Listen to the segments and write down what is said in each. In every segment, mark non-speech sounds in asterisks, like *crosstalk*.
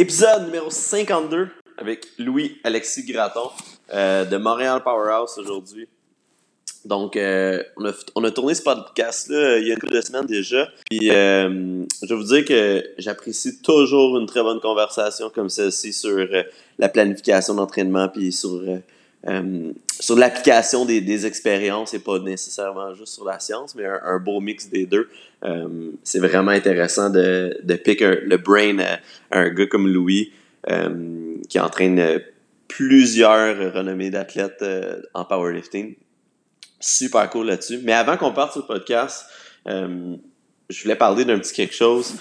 Épisode numéro 52 avec Louis-Alexis Graton euh, de Montréal Powerhouse aujourd'hui. Donc, euh, on, a, on, a, tourné ce podcast-là euh, il y a une couple de semaines déjà. Puis, je vais vous dire que j'apprécie toujours une très bonne conversation comme celle-ci sur la planification d'entraînement puis sur, euh, sur l'application des, des, expériences et pas nécessairement juste sur la science, mais un, beau mix des deux. C'est vraiment intéressant de, de le brain à, un gars comme Louis qui entraîne plusieurs renommées d'athlètes en powerlifting super cool là-dessus. Mais avant qu'on parte sur le podcast, euh, je voulais parler d'un petit quelque chose.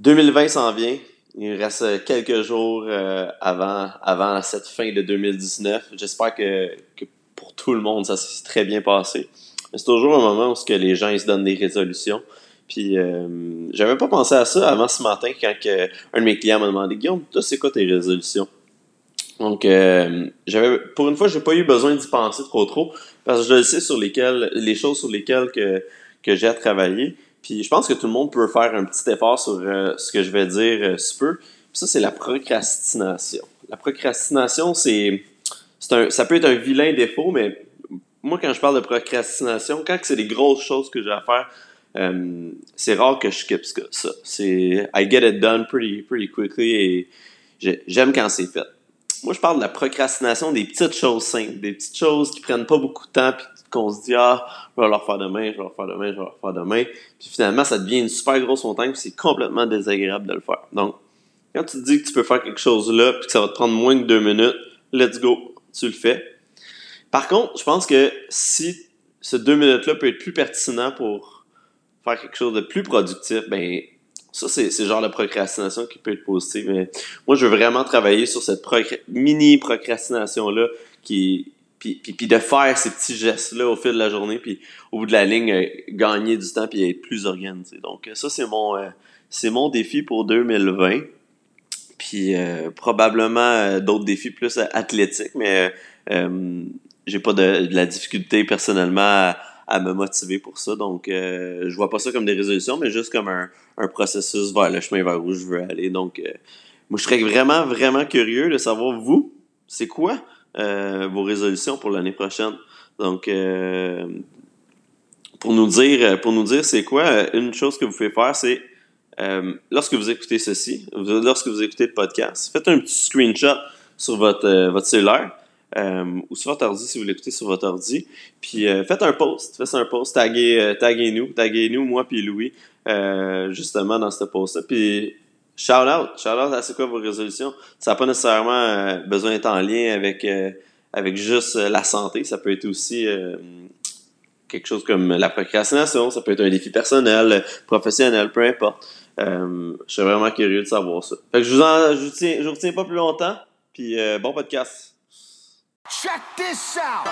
2020 s'en vient. Il reste quelques jours euh, avant, avant cette fin de 2019. J'espère que, que, pour tout le monde, ça s'est très bien passé. C'est toujours un moment où que les gens ils se donnent des résolutions. Puis euh, j'avais pas pensé à ça avant ce matin quand un de mes clients m'a demandé Guillaume, toi c'est quoi tes résolutions? Donc, euh, j'avais, pour une fois, j'ai pas eu besoin d'y penser trop trop, parce que je sais sur lesquelles, les choses sur lesquelles que, que j'ai à travailler. Puis, je pense que tout le monde peut faire un petit effort sur euh, ce que je vais dire euh, si peu. Puis ça, c'est la procrastination. La procrastination, c'est, un, ça peut être un vilain défaut, mais moi, quand je parle de procrastination, quand c'est des grosses choses que j'ai à faire, euh, c'est rare que je skip ça. C'est I get it done pretty, pretty quickly et j'aime quand c'est fait. Moi, je parle de la procrastination des petites choses simples, des petites choses qui prennent pas beaucoup de temps, qu'on se dit, ah, je vais leur faire demain, je vais leur faire demain, je vais leur faire demain. Puis finalement, ça devient une super grosse montagne, puis c'est complètement désagréable de le faire. Donc, quand tu te dis que tu peux faire quelque chose là, puis que ça va te prendre moins de deux minutes, let's go, tu le fais. Par contre, je pense que si ce deux minutes-là peut être plus pertinent pour faire quelque chose de plus productif, ben ça, c'est le genre de procrastination qui peut être positive. Mais moi, je veux vraiment travailler sur cette mini procrastination-là qui. Puis, puis, puis, de faire ces petits gestes-là au fil de la journée, puis au bout de la ligne, euh, gagner du temps, puis être plus organisé. Donc, ça, c'est mon, euh, c'est mon défi pour 2020. Puis, euh, probablement euh, d'autres défis plus athlétiques, mais j'ai pas de, de, la difficulté personnellement à, à me motiver pour ça. Donc, euh, je vois pas ça comme des résolutions, mais juste comme un, un, processus vers le chemin vers où je veux aller. Donc, euh, moi, je serais vraiment, vraiment curieux de savoir, vous, c'est quoi euh, vos résolutions pour l'année prochaine? Donc, euh, pour nous dire, pour nous dire c'est quoi, une chose que vous pouvez faire, c'est euh, lorsque vous écoutez ceci, lorsque vous écoutez le podcast, faites un petit screenshot sur votre, votre cellulaire euh, ou sur votre ordi si vous l'écoutez sur votre ordi. Puis euh, faites un post, faites un post, taguez, euh, taguez nous, taguez nous, moi puis Louis, justement dans ce post-là. Puis shout out, shout out à c'est quoi vos résolutions? Ça n'a pas nécessairement besoin d'être en lien avec avec juste la santé. Ça peut être aussi quelque chose comme la procrastination, ça peut être un défi personnel, professionnel, peu importe. je suis vraiment curieux de savoir ça. Je vous vous retiens pas plus longtemps. Puis bon podcast. Check this out.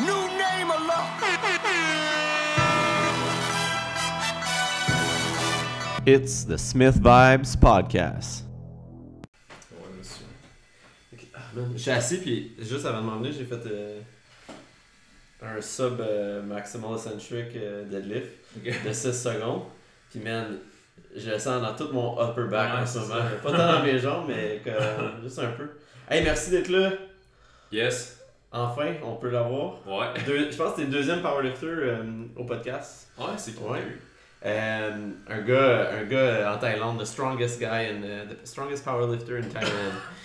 New name alone. It's the Smith Vibes Podcast. Ouais, monsieur. Je suis assis, puis juste avant de m'en venir, j'ai fait euh, un sub euh, maximal eccentric euh, deadlift Okay. de 6 secondes. Puis, man, je le sens dans tout mon upper back Ouais, en ce moment. ça. Pas tant dans mes jambes, mais comme, *laughs* juste un peu. Hey, merci d'être là. Yes. Enfin, on peut l'avoir. Ouais. Deux- je pense que t'es le deuxième powerlifter euh, au podcast. Ouais, c'est cool. Ouais. Euh, un gars, un gars en Thaïlande, the strongest guy and the strongest powerlifter in Thailand.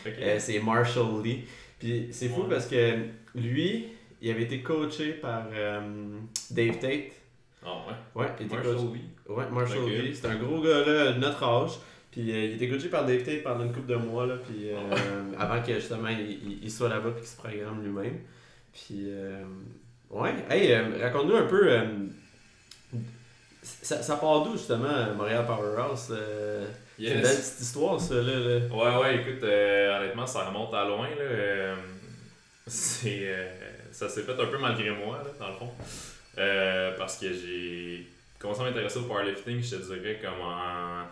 *laughs* Euh, c'est Marshall Lee. Puis c'est fou Ouais. parce que lui, il avait été coaché par euh, Dave Tate. Ah ouais. Ouais, il était Marshall coaché- Lee. Ouais, Marshall. Lee. C'est un gros gars là, de notre âge. Puis euh, il était coaché par Dave Tate pendant une couple de mois là, puis euh, avant que justement il, soit là-bas puis qu'il se programme lui-même. Puis euh, ouais, hey, raconte-nous un peu. Ça, ça part d'où justement Montréal Powerhouse euh, C'est une belle petite histoire ça là. là. Ouais, ouais, écoute, euh, honnêtement, ça remonte à loin. Là. euh, c'est, euh, ça s'est fait un peu malgré moi, là, dans le fond. Parce que j'ai commencé à m'intéresser au powerlifting, je te dirais, comme en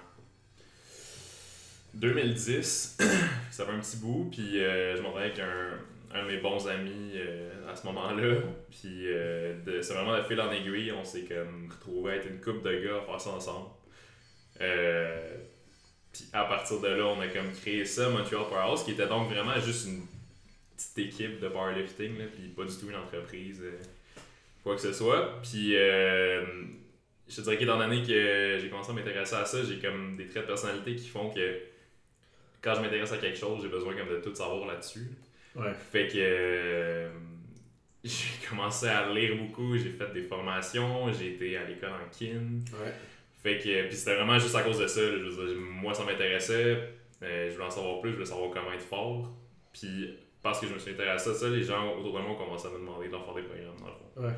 2010. *clears throat* ça fait un petit bout, puis je m'entendais avec un, un de mes bons amis à ce moment-là. Puis euh, c'est vraiment de fil en aiguille, on s'est comme retrouvé à être une couple de gars à faire ça ensemble. Euh, puis à partir de là, on a comme créé ça, Montreal Powerhouse, qui était donc vraiment juste une petite équipe de powerlifting, là, puis pas du tout une entreprise, euh, quoi que ce soit. Puis je te dirais qu'étant donné que j'ai commencé à m'intéresser à ça, j'ai comme des traits de personnalité qui font que quand je m'intéresse à quelque chose, j'ai besoin comme de tout savoir là-dessus. Ouais. Fait que euh, j'ai *laughs* commencé à lire beaucoup, j'ai fait des formations, j'ai été à l'école en kin. Ouais. Fait que puis c'était vraiment juste à cause de ça. là. Je veux dire, moi ça m'intéressait, euh, je voulais en savoir plus, je voulais savoir comment être fort. Puis parce que je me suis intéressé à ça, les gens autour de moi ont commencé à me demander de leur faire des programmes dans le fond. Ouais.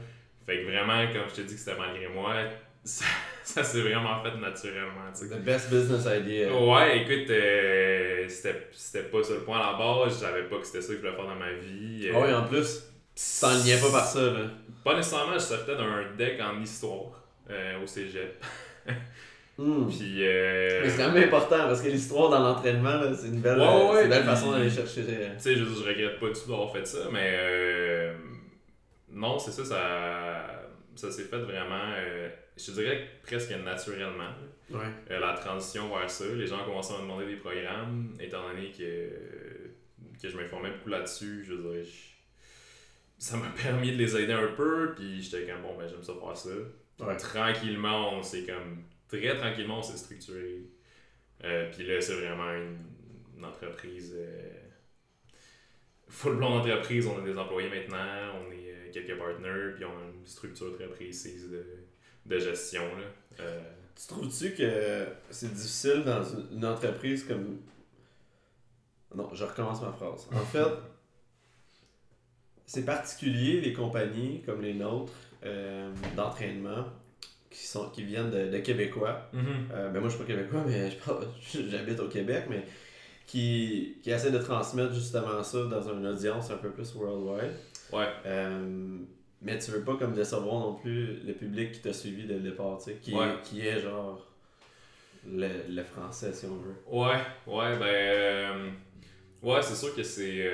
Fait que vraiment, comme je te dis que c'était malgré moi, *laughs* ça, ça s'est vraiment fait naturellement. The best business idea. Ouais, écoute, euh, c'était c'était pas ça le point à la base, je savais pas que c'était ça que je voulais faire dans ma vie. Ah oui, en plus, tu t'enlignais pas par ça, là. Pas nécessairement, je sortais d'un deck en histoire euh, au cégep. *laughs* Hmm. Puis. Euh, Mais c'est quand même important parce que l'histoire dans l'entraînement, là, c'est une belle, Ouais, ouais, c'est une belle puis- façon d'aller chercher. euh, Tu sais, je, je regrette pas du tout d'avoir fait ça, mais. euh, non, c'est ça, ça, ça s'est fait vraiment. euh, je dirais presque naturellement. la transition vers ça. Les gens commencé à me demander des programmes, étant donné que, que je m'informais beaucoup là-dessus. Je je- ça m'a *laughs* permis de les aider un peu, puis j'étais comme, bon, ben, j'aime ça faire ça. Ouais. Tranquillement, on s'est comme. Très tranquillement, on s'est structuré. Euh, puis là, c'est vraiment une, une entreprise. Euh, full blown entreprise, on a des employés maintenant, on est euh, quelques partenaires, puis on a une structure très précise de, de gestion. Là. Euh, Tu trouves-tu que c'est difficile dans une une entreprise comme. Non, je recommence ma phrase. En fait, c'est particulier les compagnies comme les nôtres euh, d'entraînement qui, sont, qui viennent de, de Québécois. Euh, ben moi, je suis pas québécois, mais *laughs* j'habite au Québec, mais qui, qui essaie de transmettre justement ça dans une audience un peu plus worldwide. Ouais. Euh, mais tu veux pas comme décevoir non plus le public qui t'a suivi dès le départ, tu sais, qui, Ouais. qui est genre le, le français, si on veut. Ouais, ouais, ben. ouais, c'est sûr que c'est.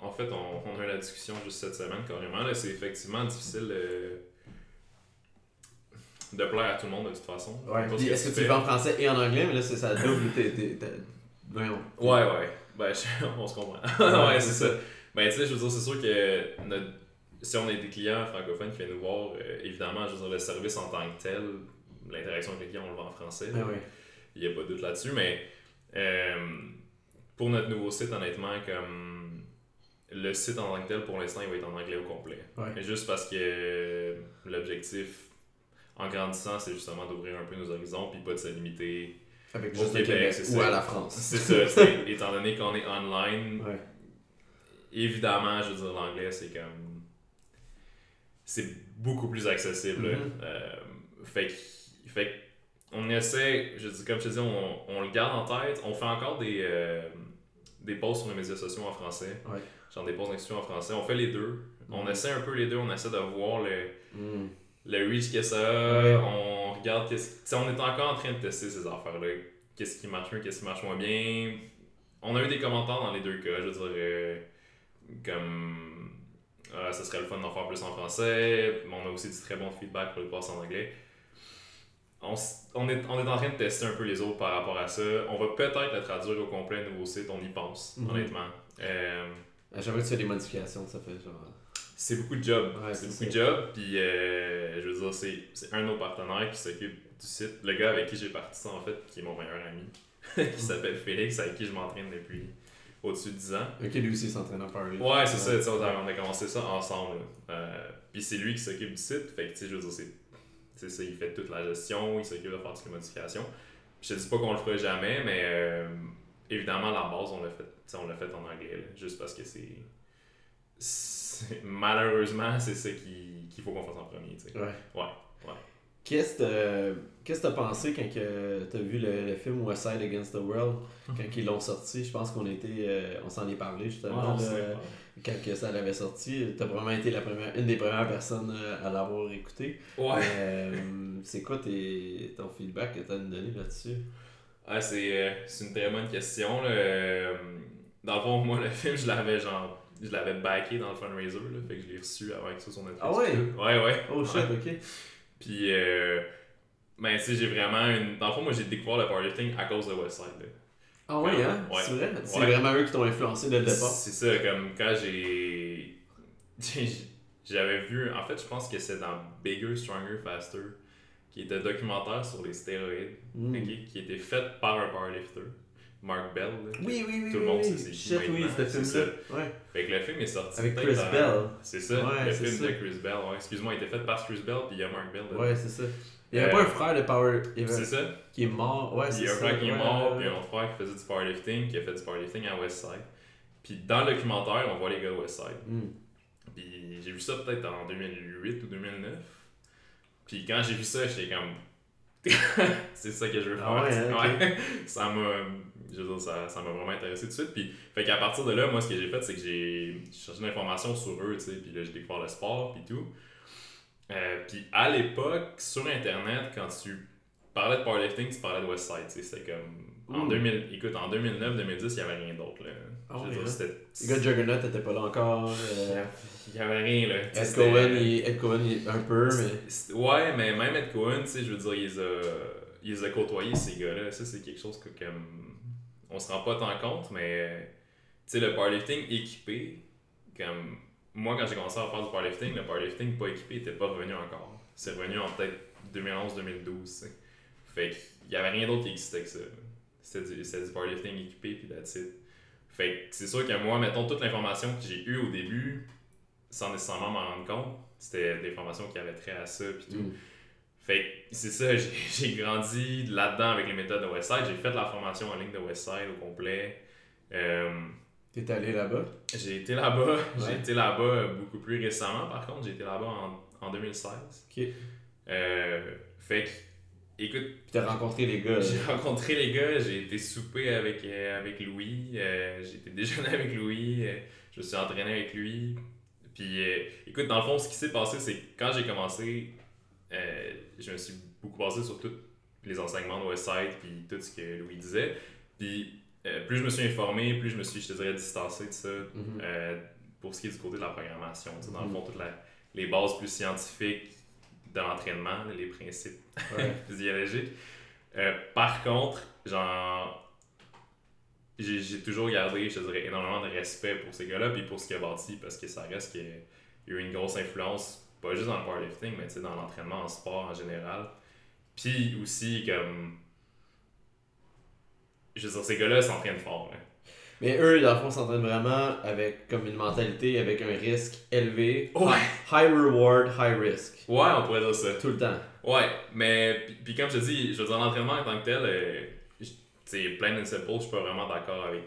En fait, on, on a eu la discussion juste cette semaine, carrément. là, C'est effectivement difficile euh, de plaire à tout le monde de toute façon. Puis Est-ce que tu le fais en français et en anglais, mais là, c'est ça double tes. tes, tes- voyons. Ouais, ouais. Ben, je- *laughs* on se comprend. ouais, c'est ça. Ben, tu sais, je veux dire, c'est sûr que notre- si on a des clients francophones qui viennent nous voir, euh, évidemment, je veux dire, le service en tant que tel, l'interaction avec les clients, on le voit en français. Ah oui. Il n'y a pas de doute là-dessus, mais euh, pour notre nouveau site, honnêtement, comme le site en tant que tel, pour l'instant, il va être en anglais au complet. Ouais. Juste parce que l'objectif, en grandissant, c'est justement d'ouvrir un peu nos horizons, puis pas de se limiter. Avec Au juste Québec, Québec ou ça. à la France. C'est ça, *laughs* étant donné qu'on est online, Ouais. évidemment, je veux dire, l'anglais, c'est comme. C'est beaucoup plus accessible. Mhm. Euh, fait que. Fait on essaie, je dis, comme je te dis, on, on le garde en tête. On fait encore des, euh, des posts sur les médias sociaux en français. Ouais. Des posts d'institution en français. On fait les deux. On Mhm. essaie un peu les deux. On essaie de voir le, Mm. le reach que ça a. Ouais. On regarde qu'est-ce. on est encore en train de tester ces affaires-là. Qu'est-ce qui marche mieux, qu'est-ce qui marche moins bien. On a eu des commentaires dans les deux cas. Je veux dire, euh, comme. Ah, ça serait le fun d'en faire plus en français. Mais On a aussi du très bon feedback pour le passer en anglais. On, on, est, on est en train de tester un peu les autres par rapport à ça. On va peut-être le traduire au complet, le nouveau site, on y pense, Mhm. honnêtement. Euh, À chaque fois que tu fais des modifications, ça fait genre. c'est beaucoup de job. Ouais, c'est beaucoup de job. Puis, euh, je veux dire, c'est, un de nos partenaires qui s'occupe du site. Le gars avec qui j'ai parti ça, en fait, qui est mon meilleur ami, *laughs* qui s'appelle Félix, avec qui je m'entraîne depuis au-dessus de 10 ans. Ok, lui aussi s'entraîne à parler. Ouais, c'est ça, on a, commencé ça ensemble. Euh, puis c'est lui qui s'occupe du site, fait que, tu sais, je veux dire, c'est, c'est ça, il fait toute la gestion, il s'occupe de faire toutes les modifications. Je te dis pas qu'on le fera jamais, mais euh, évidemment, la base, on l'a fait, on l'a fait en anglais, là, juste parce que c'est, malheureusement, c'est ça qui- qu'il faut qu'on fasse en premier, tu sais. Ouais. Ouais, ouais. Qu'est-ce que t'as pensé quand t'as vu le, le film West Side Against the World quand ils l'ont sorti? Je pense qu'on était euh, on s'en est parlé justement Ouais, là, quand que ça l'avait sorti. T'as vraiment été la première une des premières personnes euh, à l'avoir écouté. Ouais. Euh, c'est quoi tes, ton feedback que t'as donner là-dessus? Ah, c'est, une très bonne question. Là. Euh, Dans le fond, moi, *laughs* le film, je l'avais genre. Je l'avais backé dans le fundraiser, là, fait que je l'ai reçu avant que ça sur Netflix. Ah ouais? Ouais, ouais. Oh shit, Ouais. ok. Puis, euh, Ben, tu sais, j'ai vraiment une. Dans le fond, moi, j'ai découvert le powerlifting à cause de Westside. là. Ah ouais, hein? Ouais. C'est vrai? C'est Ouais. vraiment eux qui t'ont influencé dès le départ? C'est ça, comme quand *laughs* j'ai- J'avais vu. En fait, je pense que c'est dans Bigger, Stronger, Faster, qui était un documentaire sur les stéroïdes, Mm. qui était fait par un powerlifter, Mark Bell. là. Oui, oui, oui. Tout le monde oui. sait c'est qui oui, c'est film là. Ouais. Fait que le film est sorti. Avec Chris Bell. C'est ça, Ouais, le film ça. de Chris Bell. Ouais, excuse-moi, il était fait par Chris Bell, puis il y a Mark Bell. Ouais, c'est ça. Il y avait Euh, pas un frère de Power. Il C'est ça. qui est mort. Ouais, Il c'est y a un ça. frère qui est mort, puis un autre frère qui faisait du powerlifting, qui a fait du powerlifting à Westside. Puis dans le documentaire, on voit les gars de Westside. Mm. Puis j'ai vu ça peut-être en 2008 ou 2009. Puis quand j'ai vu ça, j'étais comme. *laughs* c'est ça que je veux faire. Ah ouais, *laughs* ok. Ouais. ça m'a. Je veux dire, ça ça m'a vraiment intéressé tout de suite. Puis, fait qu'à partir de là, moi, ce que j'ai fait, c'est que j'ai cherché l'information sur eux, tu sais. Puis là, j'ai découvert le sport, puis tout. Euh, puis à l'époque, sur Internet, quand tu parlais de powerlifting, tu parlais de Westside, tu sais. C'était comme. En Ouh. 2000, écoute, en 2009-2010, il n'y avait rien d'autre, là. Ah Je veux ouais, dire, hein? c'était. Le gars de Juggernaut était pas là encore. Euh, avait- il y avait rien, là. Tu sais, Ed c'était- Cohen, il, Ed Cohen, il- un peu, mais. c'est- Ouais, mais même Ed Cohen, tu sais, je veux dire, il les a, il les a côtoyés, ces gars-là. Ça, c'est quelque chose que, comme. On se rend pas tant compte, mais. Tu sais, le powerlifting équipé, comme. Moi, quand j'ai commencé à faire du powerlifting, le powerlifting pas équipé était pas revenu encore. C'est revenu en peut-être 2011-2012, tu sais. Fait qu'il y avait rien d'autre qui existait que ça. C'était du, du powerlifting équipé, puis that's it. Fait que c'est sûr que moi, mettons, toute l'information que j'ai eue au début, sans nécessairement m'en rendre compte, c'était des informations qui avaient trait à ça, puis tout. Mm. Fait que c'est ça, *laughs* j'ai j'ai grandi là-dedans avec les méthodes de Westside. J'ai fait la formation en ligne de Westside au complet. Euh, T'es allé là-bas? j'ai été là-bas. *laughs* J'ai été là-bas beaucoup plus récemment, par contre. J'ai été là-bas en, en 2016. Ok. Euh, fait que, écoute, Puis t'as rencontré les gars. j'ai rencontré les gars, j'ai été souper avec, euh, avec Louis, euh, j'ai été déjeuner avec Louis, euh, je me suis entraîné avec lui. Puis, euh, écoute, dans le fond, ce qui s'est passé, c'est que quand j'ai commencé, je me suis beaucoup basé sur tous les enseignements de Westside, puis tout ce que Louis disait. Puis, plus je me suis informé, plus je me suis, je te dirais, distancé de ça Mhm. pour ce qui est du côté de la programmation. Dans le Mhm. fond, toutes les bases plus scientifiques de l'entraînement, les principes Ouais. *laughs* physiologiques. Euh, par contre, genre, j'ai toujours gardé, je dirais, énormément de respect pour ces gars-là, puis pour ce qu'il a bâti, parce que ça reste qu'il y a eu une grosse influence, pas juste dans le powerlifting, mais dans l'entraînement en sport en général. Puis aussi, comme. Je veux dire, ces gars-là s'entraînent fort. hein. Mais eux, dans le fond, s'entraînent vraiment avec comme une mentalité avec un risque élevé. Ouais. High reward, high risk. Ouais, on pourrait dire ça. Tout le temps. Ouais, mais puis, comme je te dis, je veux dire, l'entraînement en tant que tel, euh, c'est plain and simple, je suis pas vraiment d'accord avec.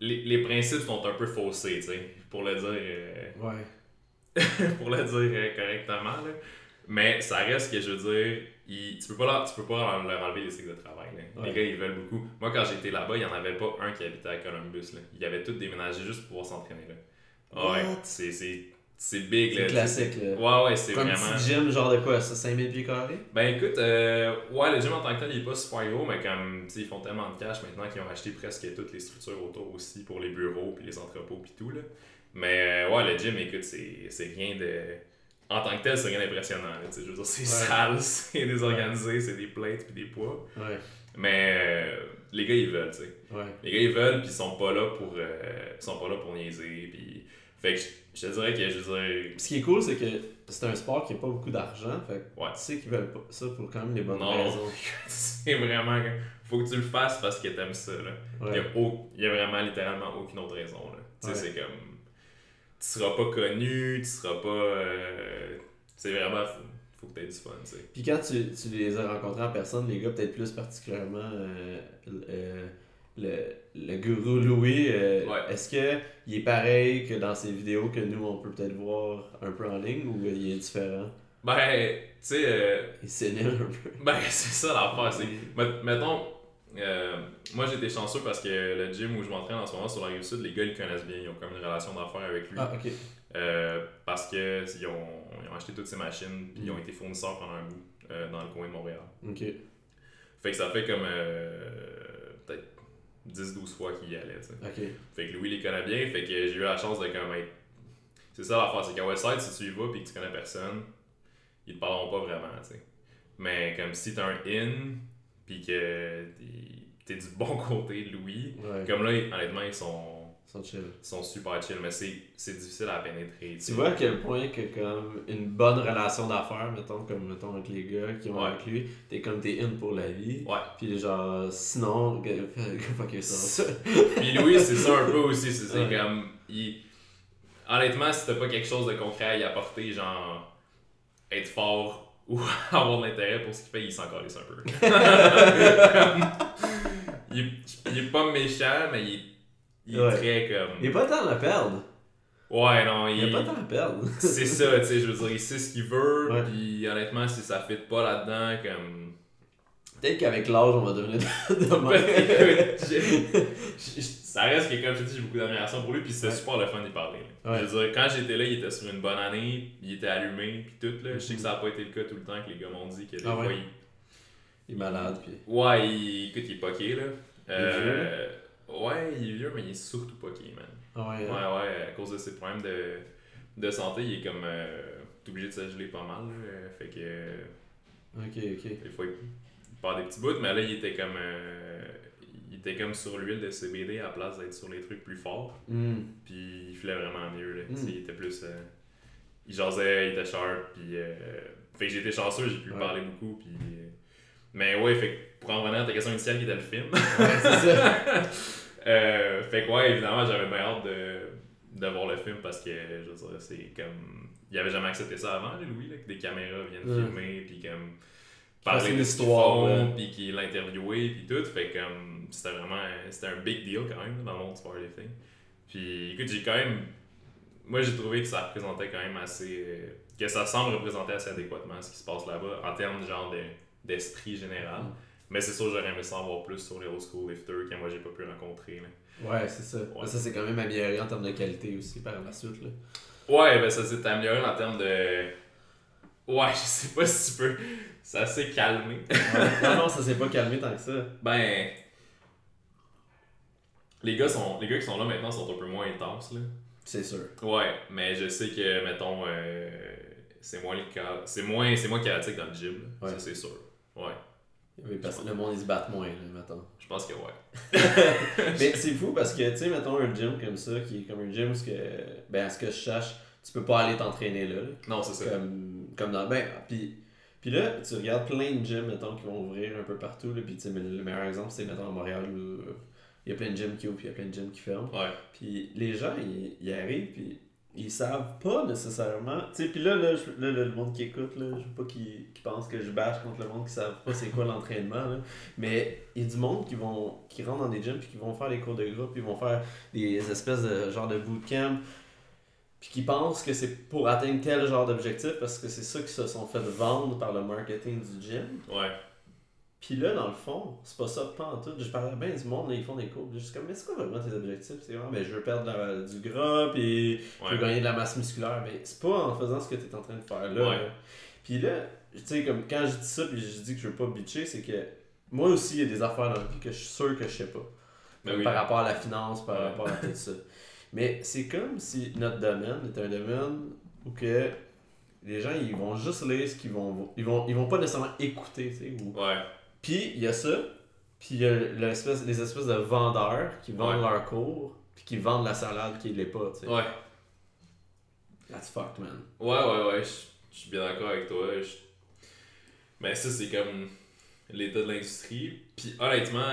Les, les principes sont un peu faussés, tu sais, pour le dire, euh, Ouais. *laughs* pour le dire euh, correctement, là. Mais ça reste que je veux dire, ils- tu peux pas, leur, tu peux pas leur enlever les cycles de travail. là. Ouais. Les gars, ils veulent beaucoup. Moi, quand j'étais là-bas, il y en avait pas un qui habitait à Columbus. Là. Ils avaient tous déménagé juste pour pouvoir s'entraîner là. Ah Ouais, c'est c'est- c'est big. là, C'est tu classique, là. Ouais, ouais, c'est Comme un vraiment. petit gym, genre de quoi, ça, 5000 pieds carrés? Ben écoute, euh, ouais, le gym en tant que tel, il est pas super gros, mais comme, tu sais, ils font tellement de cash maintenant qu'ils ont acheté presque toutes les structures autour aussi pour les bureaux, puis les entrepôts, puis tout, là. Mais euh, ouais, le gym, écoute, c'est c'est rien de... En tant que tel, c'est rien d'impressionnant, je veux dire, c'est Ouais. sale, *laughs* c'est désorganisé, c'est des plates puis des poids. Ouais. Mais euh, les gars, ils veulent, tu sais. Les gars, ils veulent, puis ils sont pas là pour... euh, ils sont pas là pour niaiser, puis... Fait que je, je te dirais que, je veux dire... Puis ce qui est cool, c'est que c'est un sport qui n'a pas beaucoup d'argent. Fait que tu sais qu'ils veulent pas ça pour quand même les bonnes Non. raisons. *laughs* c'est vraiment... Faut que tu le fasses parce que t'aimes ça, là. Il y, a au- il y a vraiment littéralement aucune autre raison. Là. Tu sais, c'est comme. Tu seras pas connu, tu seras pas. euh, c'est vraiment. Faut, faut que tu aies du fun, tu sais. Puis quand tu, tu les as rencontrés en personne, les gars, peut-être plus particulièrement euh, euh, le, le gourou Louis, Ouais. est-ce que il est pareil que dans ses vidéos que nous on peut peut-être voir un peu en ligne ou il est différent? Ben, tu sais. Il s'énerve un peu. ben, *laughs* c'est ça l'affaire. c'est Met- Mettons. Euh, moi j'ai été chanceux parce que le gym où je m'entraîne en ce moment sur la rive sud, les gars ils le connaissent bien, ils ont comme une relation d'affaires avec lui. Ah. Euh, parce que ils ont, ils ont acheté toutes ces machines puis ils Mm. ont été fournisseurs pendant un bout euh, dans le coin de Montréal. Ok. Fait que ça fait comme euh, peut-être 10-12 fois qu'il y allait. Ok. Fait que Louis les connaît bien, fait que j'ai eu la chance de comme être. C'est ça l'affaire, c'est qu'à Westside, si tu y vas et que tu connais personne, ils te parleront pas vraiment, tu sais. Mais comme si t'as un in, puis que t'es- du bon *laughs* côté de Louis, Ouais. comme là, honnêtement, ils sont, sont chill. sont super chill, mais c'est c'est difficile à pénétrer. Tu vois à quel point que comme une bonne relation d'affaires, mettons, comme mettons avec les gars qui ont Ouais. avec lui, t'es comme t'es in pour la vie. Ouais. Puis genre, sinon, *laughs* fuck ça. Puis Louis, c'est ça un peu aussi. C'est c'est Ouais. comme. il- Honnêtement, si t'as pas quelque chose de concret à y apporter, genre. être fort *laughs* ou avoir de l'intérêt pour ce qu'il fait, il s'en calisse un peu. *laughs* il, est- il est pas méchant, mais il est, il est très comme. Il a pas temps à perdre. Ouais, non, Il il. a pas temps à perdre. *laughs* C'est ça, tu sais, je veux dire, il sait ce qu'il veut, Ouais. puis honnêtement, si ça fit pas là-dedans, comme. Peut-être qu'avec l'âge, on va devenir de, ça reste que, comme je te dis, j'ai beaucoup d'admiration pour lui, puis c'était Ouais. super le fun d'y parler. Ouais. Je veux dire, quand j'étais là, il était sur une bonne année, il était allumé, puis tout. Là. Je sais Mhm. que ça n'a pas été le cas tout le temps, que les gars m'ont dit que des Ah fois, ouais. il... Il est malade, puis. Ouais, il... écoute, il est poqué, là. est Euh, Ouais, il est vieux, mais il est surtout poqué, man. Ah ouais, Ouais, hein? ouais, à cause de ses problèmes de, de santé, il est comme. Euh... t'es obligé de se geler pas mal, là. Fait que. Ok, ok. Des fois, il part des petits bouts, mais là, il était comme. euh, était comme sur l'huile de CBD à la place d'être sur les trucs plus forts. Hmm. Puis il filait vraiment mieux. Là. Mm. Sais, Il était plus. euh, il jasait, il était sharp. Puis. euh, fait que été chanceux, j'ai pu Ouais. parler beaucoup. Puis. euh, mais ouais, fait que pour en revenir à ta question initiale qui était le film. Ouais, c'est ça. *laughs* fait que ouais, évidemment, j'avais bien hâte de, de voir le film parce que, je veux dire, c'est comme. Il avait jamais accepté ça avant, Louis, là, que des caméras viennent filmer, puis comme. Parler une de ce qu'ils histoire, font, ouais. puis qu'il l'interviewait, puis tout. Fait comme. C'était vraiment. C'était un big deal quand même, dans le monde du powerlifting. Puis écoute, j'ai quand même. Moi, j'ai trouvé que ça représentait quand même assez. euh, que ça semble représenter assez adéquatement ce qui se passe là-bas en termes genre de- d'esprit général. Mm. Mais c'est sûr, j'aurais aimé savoir plus sur les old school lifters que moi j'ai pas pu rencontrer. là. Ouais, c'est ça. Ouais. Ça, c'est quand même amélioré en termes de qualité aussi par la suite. Là. Ouais, ben ça s'est amélioré en termes de. Ouais, je sais pas si tu peux. Ça s'est calmé. *laughs* non, non, ça s'est pas calmé tant que ça. Ben. Les gars, sont, les gars qui sont là maintenant sont un peu moins intenses, là. C'est sûr. Ouais, mais je sais que, mettons, euh, c'est moins le cas. C'est moins, c'est moins chaotique dans le gym. Ouais. Ça, c'est sûr. Ouais, Oui, parce que le monde, ils se battent moins, là, mettons. je pense que ouais. *laughs* Mais c'est fou parce que, tu sais, mettons un gym comme ça, qui est comme un gym où, ce que, ben, à ce que je cherche, tu peux pas aller t'entraîner là. là. Non, c'est ça. Comme, comme dans. Ben, puis, puis là, tu regardes plein de gyms, mettons, qui vont ouvrir un peu partout. Là, puis, tu sais, mais le meilleur exemple, c'est, mettons, à Montréal où il y a plein de gyms qui ouvrent, puis il y a plein de gyms qui ferment. Ouais. Puis les gens, ils, ils arrivent, puis ils savent pas nécessairement. Tu sais, puis là, là, je- là, le monde qui écoute, là, je veux pas qu'ils qu'ils pensent que je bâche contre le monde qui savent pas c'est quoi *laughs* l'entraînement. Mais il y a du monde qui vont qui rentre dans des gyms, puis qui vont faire des cours de groupe, puis ils vont faire des espèces de genre de bootcamp, puis qui pensent que c'est pour atteindre tel genre d'objectif parce que c'est ça qu'ils se sont fait vendre par le marketing du gym. Ouais. Puis là, dans le fond, c'est pas ça pas en tout. Je parlais bien du monde, là, ils font des cours. Je suis comme, mais c'est quoi vraiment tes objectifs? C'est vraiment, ben, je veux perdre la- du gras, puis je veux Ouais. gagner de la masse musculaire. Mais c'est pas en faisant ce que tu es en train de faire là. Ouais. là. Puis là, tu sais, comme quand je dis ça, puis je dis que je veux pas bitcher, c'est que moi aussi, il y a des affaires dans la vie que je suis sûr que je sais pas. Ben Comme oui. Par rapport à la finance, par Ouais. rapport à tout ça. Mais c'est comme si notre domaine était un domaine où que les gens, ils vont juste lire ce qu'ils vont... Ils vont, ils vont pas nécessairement écouter, tu sais, ou Ouais. Puis il y a ça, puis il y a l'espèce, les espèces de vendeurs qui vendent Ouais. leurs cours, puis qui vendent la salade qui l'est pas, tu sais. Ouais. That's fucked, man. Ouais, ouais, ouais, je suis bien d'accord avec toi. Mais ça, c'est comme l'état de l'industrie. Puis honnêtement,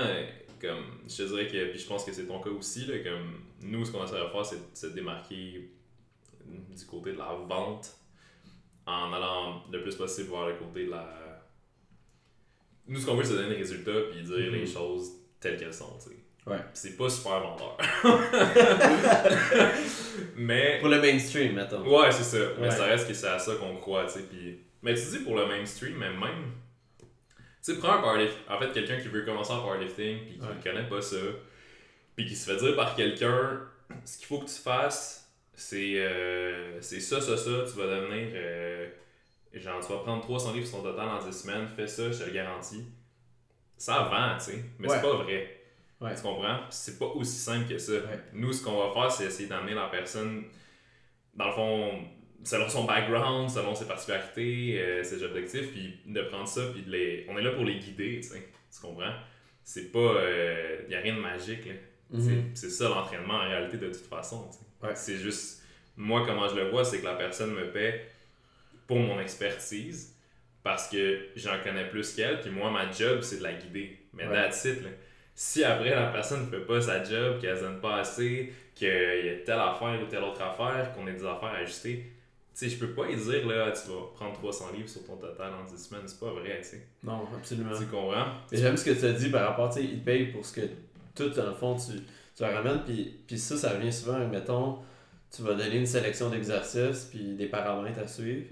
comme je te dirais que, puis je pense que c'est ton cas aussi, là, comme nous, ce qu'on essaie de faire, c'est de se démarquer du côté de la vente en allant le plus possible vers le côté de la. Nous, ce qu'on veut, c'est donner des résultats puis dire les Mhm. choses telles qu'elles sont, tu sais. Ouais. C'est pas super vendeur. *laughs* Mais. Pour le mainstream, mettons. Ouais, c'est ça. Mais ça reste que c'est à ça qu'on croit, tu sais. Puis... Mais tu dis pour le mainstream, mais même. Tu sais, prends un powerlift. En fait, quelqu'un qui veut commencer en powerlifting, puis qui Ouais. ne connaît pas ça, puis qui se fait dire par quelqu'un ce qu'il faut que tu fasses, c'est euh, c'est ça, ça, ça. Tu vas devenir. euh, genre, tu vas prendre 300 livres sur ton total en 10 semaines, fais ça, je te le garantis. Ça vend, tu sais. Mais Ouais. c'est pas vrai. Ouais. Tu comprends? C'est pas aussi simple que ça. Ouais. Nous, ce qu'on va faire, c'est essayer d'amener la personne, dans le fond, selon son background, selon ses particularités, euh, ses objectifs, puis de prendre ça, puis de les. On est là pour les guider, tu sais. Tu comprends? C'est pas. Il n'y a rien de magique, là. Mhm. C'est- C'est ça l'entraînement en réalité de toute façon. Ouais. C'est juste, moi comment je le vois, c'est que la personne me paie pour mon expertise parce que j'en connais plus qu'elle, puis moi ma job c'est de la guider. Mais Ouais. that's it. là. Si après la personne ne fait pas sa job, qu'elle donne pas assez, qu'il y a telle affaire ou telle autre affaire, qu'on ait des affaires à ajuster, tu sais, je peux pas lui dire là, tu vas prendre 300 livres sur ton total en 10 semaines, c'est pas vrai, tu sais. Non, absolument. Tu comprends? J'aime ce que tu as dit par rapport, tu sais, ils te payent pour ce que tout, dans le fond, tu, tu ramènes. Puis, puis ça, ça revient souvent, mettons, tu vas donner une sélection d'exercices, puis des paramètres à suivre.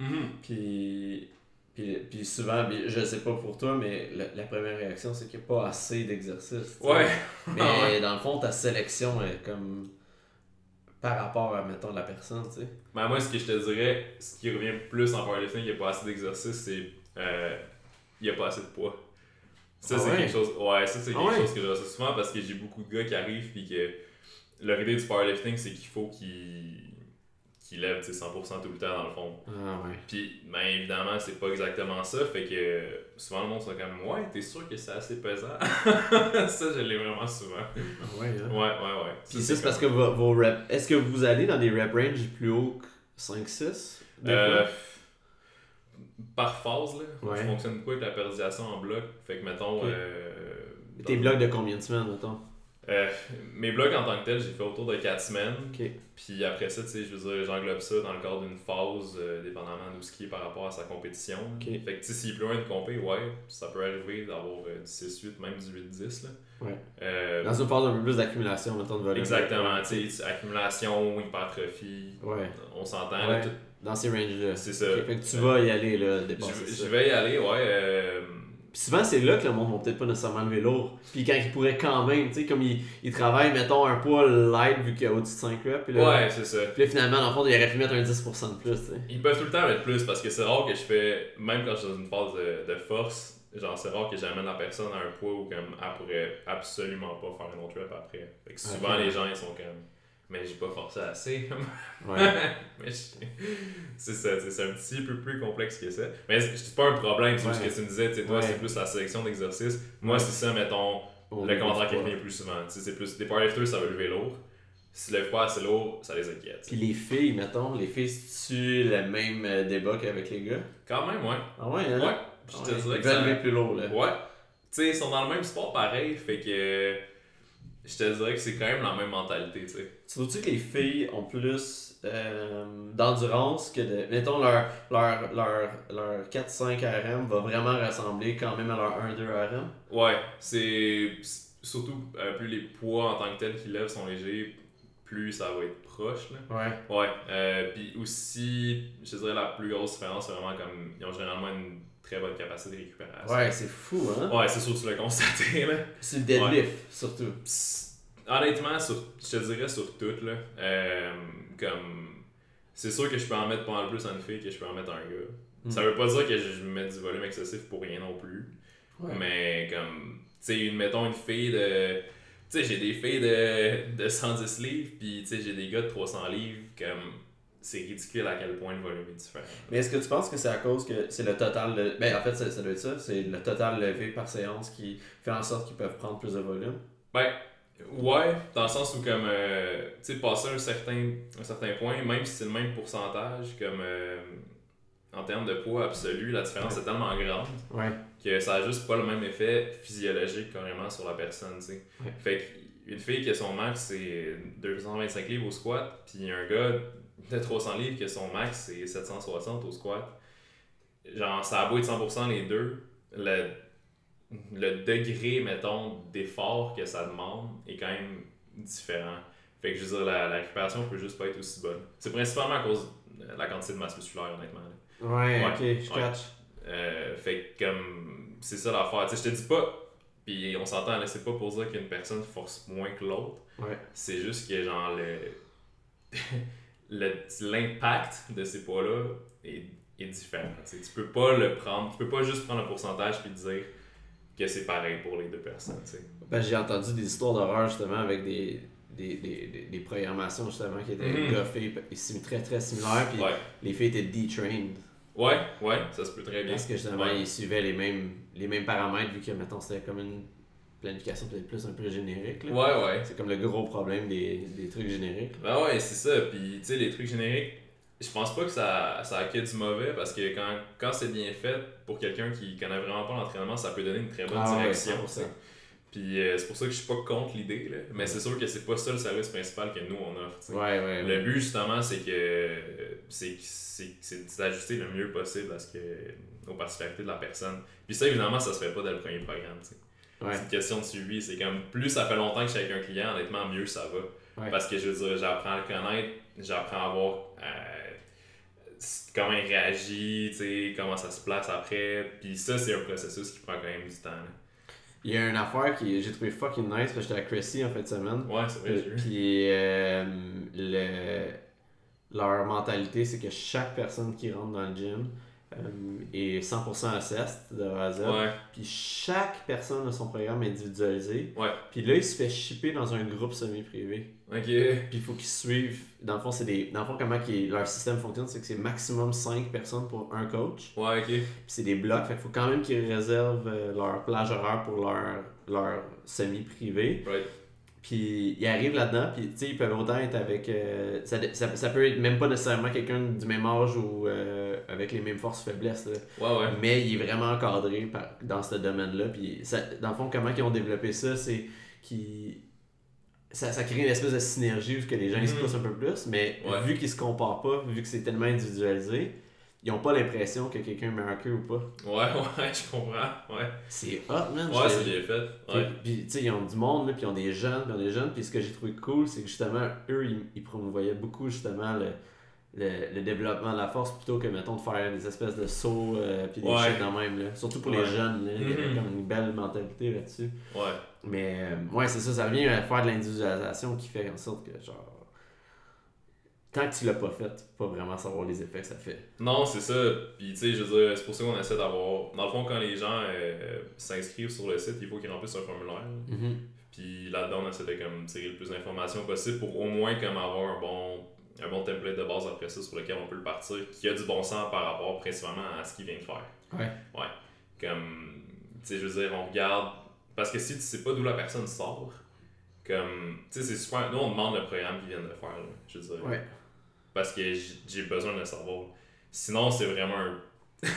Puis, puis, puis souvent, puis je sais pas pour toi, mais la, la première réaction, c'est qu'il n'y a pas assez d'exercices. Ouais. *laughs* Mais dans le fond, ta sélection est comme par rapport à, mettons, la personne, tu sais. Ben moi, ce que je te dirais, ce qui revient plus en powerlifting, il n'y a pas assez d'exercice, c'est euh, il n'y a pas assez de poids. Ça, Ah c'est ouais? quelque chose. Ouais, ça, c'est Ah quelque chose que je reçois souvent parce que j'ai beaucoup de gars qui arrivent puis que leur idée du powerlifting, c'est qu'il faut qu'ils qu'ils lèvent tu sais, 100% tout le temps dans le fond. Ah ouais. Puis, ben évidemment, c'est pas exactement ça. Fait que souvent le monde sont comme Ouais, t'es sûr que c'est assez pesant? *laughs* Ça, je l'ai vraiment souvent. Ah ouais, hein? Ouais, ouais, ouais. Puis ça, c'est parce que vos, vos reps. Est-ce que vous allez dans des rep range plus haut que 5-6 des Euh, par phase, là. Ouais. Je fonctionne beaucoup avec la périodisation en bloc. Fait que, mettons. Euh, Tes blocs de combien de semaines, mettons? Euh, mes blocs en tant que tel, j'ai fait autour de 4 semaines. Puis après ça, tu sais, je veux dire, j'englobe ça dans le cadre d'une phase, euh, dépendamment de ce qui est par rapport à sa compétition. Ok. Fait que, tu sais, s'il est plus loin de compé, ouais, ça peut arriver d'avoir euh, du 6-8, même du 8-10, là. Ouais. Euh, Dans une phase un peu plus d'accumulation, mettons, de volume. exactement, tu sais, accumulation, hypertrophie, Ouais. on s'entend, Ouais. Dans ces ranges-là. c'est ça. Ok, Fait que tu vas y aller, là, dépasser je vais y aller, ouais. Puis souvent, c'est là que le monde va peut-être pas nécessairement lever lourd. Puis quand il pourrait quand même, tu sais, comme il, il travaille, mettons, un poids light vu qu'il y a au-dessus de 5 reps. Puis là, ouais, c'est ça. puis là, finalement, dans le fond, il aurait pu mettre un 10% de plus, tu sais. Ils peuvent tout le temps mettre plus parce que c'est rare que je fais, même quand je suis dans une phase de, de force, genre c'est rare que j'amène la personne à un poids où comme elle pourrait absolument pas faire un autre rep après. Fait que souvent les gens ils sont comme mais j'ai pas forcé assez. *laughs* Ouais. mais c'est ça, c'est un petit peu plus complexe que ça. Mais c'est pas un problème, c'est Ouais. que tu me disais, toi Ouais. c'est plus la sélection d'exercices. Moi c'est ça, mettons, le du qui poids. revient plus souvent. C'est plus des powerlifters ça va lever lourd. S'ils lèvent pas assez lourd, ça les inquiète. Puis les filles, mettons, les filles, tu le même euh, débat qu'avec les gars? Quand même, ouais. Ah ouais, hein? Ouais. Je Ah te ouais. dirais Ils que ça- lever plus lourd, là. Ouais. Tu sais, ils sont dans le même sport pareil, fait que je te dirais que c'est quand même la même mentalité, tu sais. Tu trouves-tu que les filles ont plus euh, d'endurance que de. Mettons, leur, leur, leur, leur 4-5 RM va vraiment ressembler quand même à leur 1-2 RM Ouais, c'est surtout euh, plus les poids en tant que tels qu'ils lèvent sont légers, plus ça va être proche là. Ouais. Ouais, euh, puis aussi, je te dirais la plus grosse différence, c'est vraiment comme ils ont généralement une très bonne capacité de récupération. Ouais, c'est fou, hein? Ouais, c'est sûr que tu l'as constaté *laughs* là. C'est le deadlift, surtout. Psst, Honnêtement, sur, je te dirais sur toutes, là, euh, comme, c'est sûr que je peux en mettre pas mal plus à une fille que je peux en mettre à un gars. Mm. Ça veut pas dire que je, mets du volume excessif pour rien non plus. Ouais. Mais comme, tu sais, une- mettons une fille de. Tu sais, j'ai des filles de, de 110 livres, puis tu sais, j'ai des gars de 300 livres, comme, c'est ridicule à quel point le volume est différent. Mais est-ce que tu penses que c'est à cause que c'est le total de... Ben, en fait, ça, ça doit être ça. C'est le total levé par séance qui fait en sorte qu'ils peuvent prendre plus de volume? Ben, ouais, dans le sens où, comme, euh, tu sais, passer un certain, un certain point, même si c'est le même pourcentage, comme, euh, en termes de poids absolu, la différence est tellement grande Ouais. que ça a juste pas le même effet physiologique carrément sur la personne, tu sais. Ouais. Fait qu'une fille qui a son max, c'est 225 livres au squat, puis un gars de 300 livres qui a son max, c'est 760 au squat. Genre, ça a beau être 100% les deux, le, le degré, mettons, d'effort que ça demande est quand même différent. Fait que je veux dire, la, la récupération peut juste pas être aussi bonne. C'est principalement à cause de la quantité de masse musculaire, honnêtement. là. Ouais, Ouais. ok, je Ouais. catch. Euh, fait que comme c'est ça l'affaire. Tu sais, je te dis pas, puis on s'entend, là, c'est pas pour dire qu'une personne force moins que l'autre. Ouais. C'est juste que genre le- *laughs* l'impact de ces poids-là est, est différent. Tu, peux pas le prendre, tu peux pas juste prendre un pourcentage puis dire que c'est pareil pour les deux personnes. Ben, j'ai entendu des histoires d'horreur justement avec des, des, des, des, des programmations justement qui étaient Mhm. goffées, et sim- très très similaires, puis Ouais. les filles étaient detrained. Ouais, ouais, ça se peut très bien. Parce que justement, Ouais. ils suivaient les mêmes, les mêmes paramètres, vu que, mettons, c'était comme une planification peut-être plus un peu générique. là. Ouais, ouais. C'est comme le gros problème des, des trucs génériques. Ben ouais, c'est ça. Puis, tu sais, les trucs génériques, je pense pas que ça, ça a que du mauvais parce que quand, quand c'est bien fait, pour quelqu'un qui connaît vraiment pas l'entraînement, ça peut donner une très bonne Ah ouais, direction. 100%. tu sais. Puis, euh, c'est pour ça que je suis pas contre l'idée, là. Mais c'est sûr que c'est pas ça le service principal que nous on offre. Ouais, ouais. Le ouais. but, justement, c'est que c'est d'ajuster le mieux possible à ce que, aux particularités de la personne. Puis ça, évidemment, ça se fait pas dès le premier programme. Ouais. C'est une question de suivi. C'est comme plus ça fait longtemps que je suis avec un client, honnêtement, mieux ça va. Ouais. Parce que je veux dire, j'apprends à le connaître, j'apprends à voir euh, comment il réagit, comment ça se place après. Puis ça, c'est un processus qui prend quand même du temps. là. Il y a une affaire qui j'ai trouvé fucking nice, parce que j'étais à Cressy en fin de semaine. Ouais, c'est vrai. Puis euh, le, leur mentalité, c'est que chaque personne qui rentre dans le gym euh, est 100% assessed de à Z. Ouais, Puis chaque personne a son programme individualisé. ouais, Puis là, il se fait shipper dans un groupe semi-privé. ok. Puis il faut qu'ils suivent. Dans le fond, c'est des. Dans le fond, comment leur système fonctionne, c'est que c'est maximum 5 personnes pour un coach. Ouais, ok. Puis c'est des blocs. Fait qu'il faut quand même qu'ils réservent euh, leur plage horaire pour leur, leur semi-privé. Right. Puis ils arrivent là-dedans, puis tu sais, ils peuvent autant être avec. euh, ça, ça, ça peut être même pas nécessairement quelqu'un du même âge ou euh, avec les mêmes forces faiblesses. là. Ouais, ouais. Mais il est vraiment encadré par- dans ce domaine-là. Puis ça- dans le fond, comment ils ont développé ça, c'est qu'ils. Ça, ça crée une espèce de synergie où que les gens ils se Mhm. poussent un peu plus, mais Ouais. vu qu'ils se comparent pas, vu que c'est tellement individualisé, ils ont pas l'impression que quelqu'un est qu'eux ou pas. Ouais, *laughs* ouais, je comprends. Ouais, C'est hot, man. ouais c'est bien fait. puis, Ouais. puis, tu sais, ils ont du monde, là, puis ils ont des jeunes, puis ils ont des jeunes. Puis ce que j'ai trouvé cool, c'est que justement, eux, ils, ils promouvoyaient beaucoup justement le, le, le développement de la force plutôt que, mettons, de faire des espèces de sauts, euh, puis des Ouais. shit dans même. Là. Surtout pour Ouais. les jeunes, là. il y avait Mhm. comme une belle mentalité là-dessus. Ouais. Mais euh, ouais, c'est ça, ça vient à faire de l'individualisation qui fait en sorte que, genre, tant que tu l'as pas fait, tu peux pas vraiment savoir les effets que ça fait. Non, c'est ça. Puis, tu sais, je veux dire, c'est pour ça qu'on essaie d'avoir. Dans le fond, quand les gens euh, s'inscrivent sur le site, il faut qu'ils remplissent un formulaire. Mhm. Puis là-dedans, on essaie de comme, tirer le plus d'informations possible pour au moins comme avoir un bon, un bon template de base après ça sur lequel on peut le partir, qui a du bon sens par rapport principalement à ce qu'il vient de faire. Ouais. Ouais. Comme, tu sais, je veux dire, on regarde. Parce que si tu sais pas d'où la personne sort, comme, tu sais, c'est super. Nous, on demande le programme qu'ils viennent de faire, là, je veux dire. Ouais. Parce que j'ai besoin de le savoir. Sinon, c'est vraiment un. *laughs*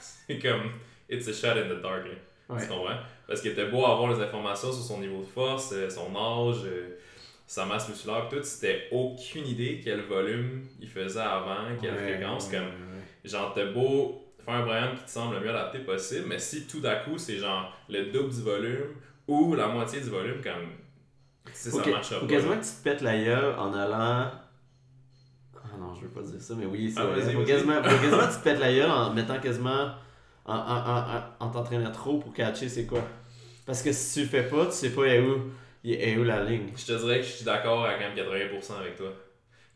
c'est comme. It's a shot in the dark. Ouais. Tu comprends? Parce que t'as beau avoir les informations sur son niveau de force, euh, son âge, euh, sa masse musculaire, tout, c'était aucune idée quel volume il faisait avant, quelle Ouais, fréquence. ouais, Comme, genre, t'as beau faire un programme qui te semble le mieux adapté possible, mais si tout à coup c'est genre le double du volume ou la moitié du volume, comme. Si ça marchera faut pas. quasiment là. que tu te pètes la gueule en allant. Je veux pas dire ça, mais oui, c'est Ah, vrai. Faut quasiment, faut quasiment tu te pètes la gueule en mettant quasiment. en, en, en, en, en t'entraînant trop pour catcher c'est quoi. Parce que si tu le fais pas, tu sais pas est où, est où la ligne. Je te dirais que je suis d'accord à quand même 80% avec toi.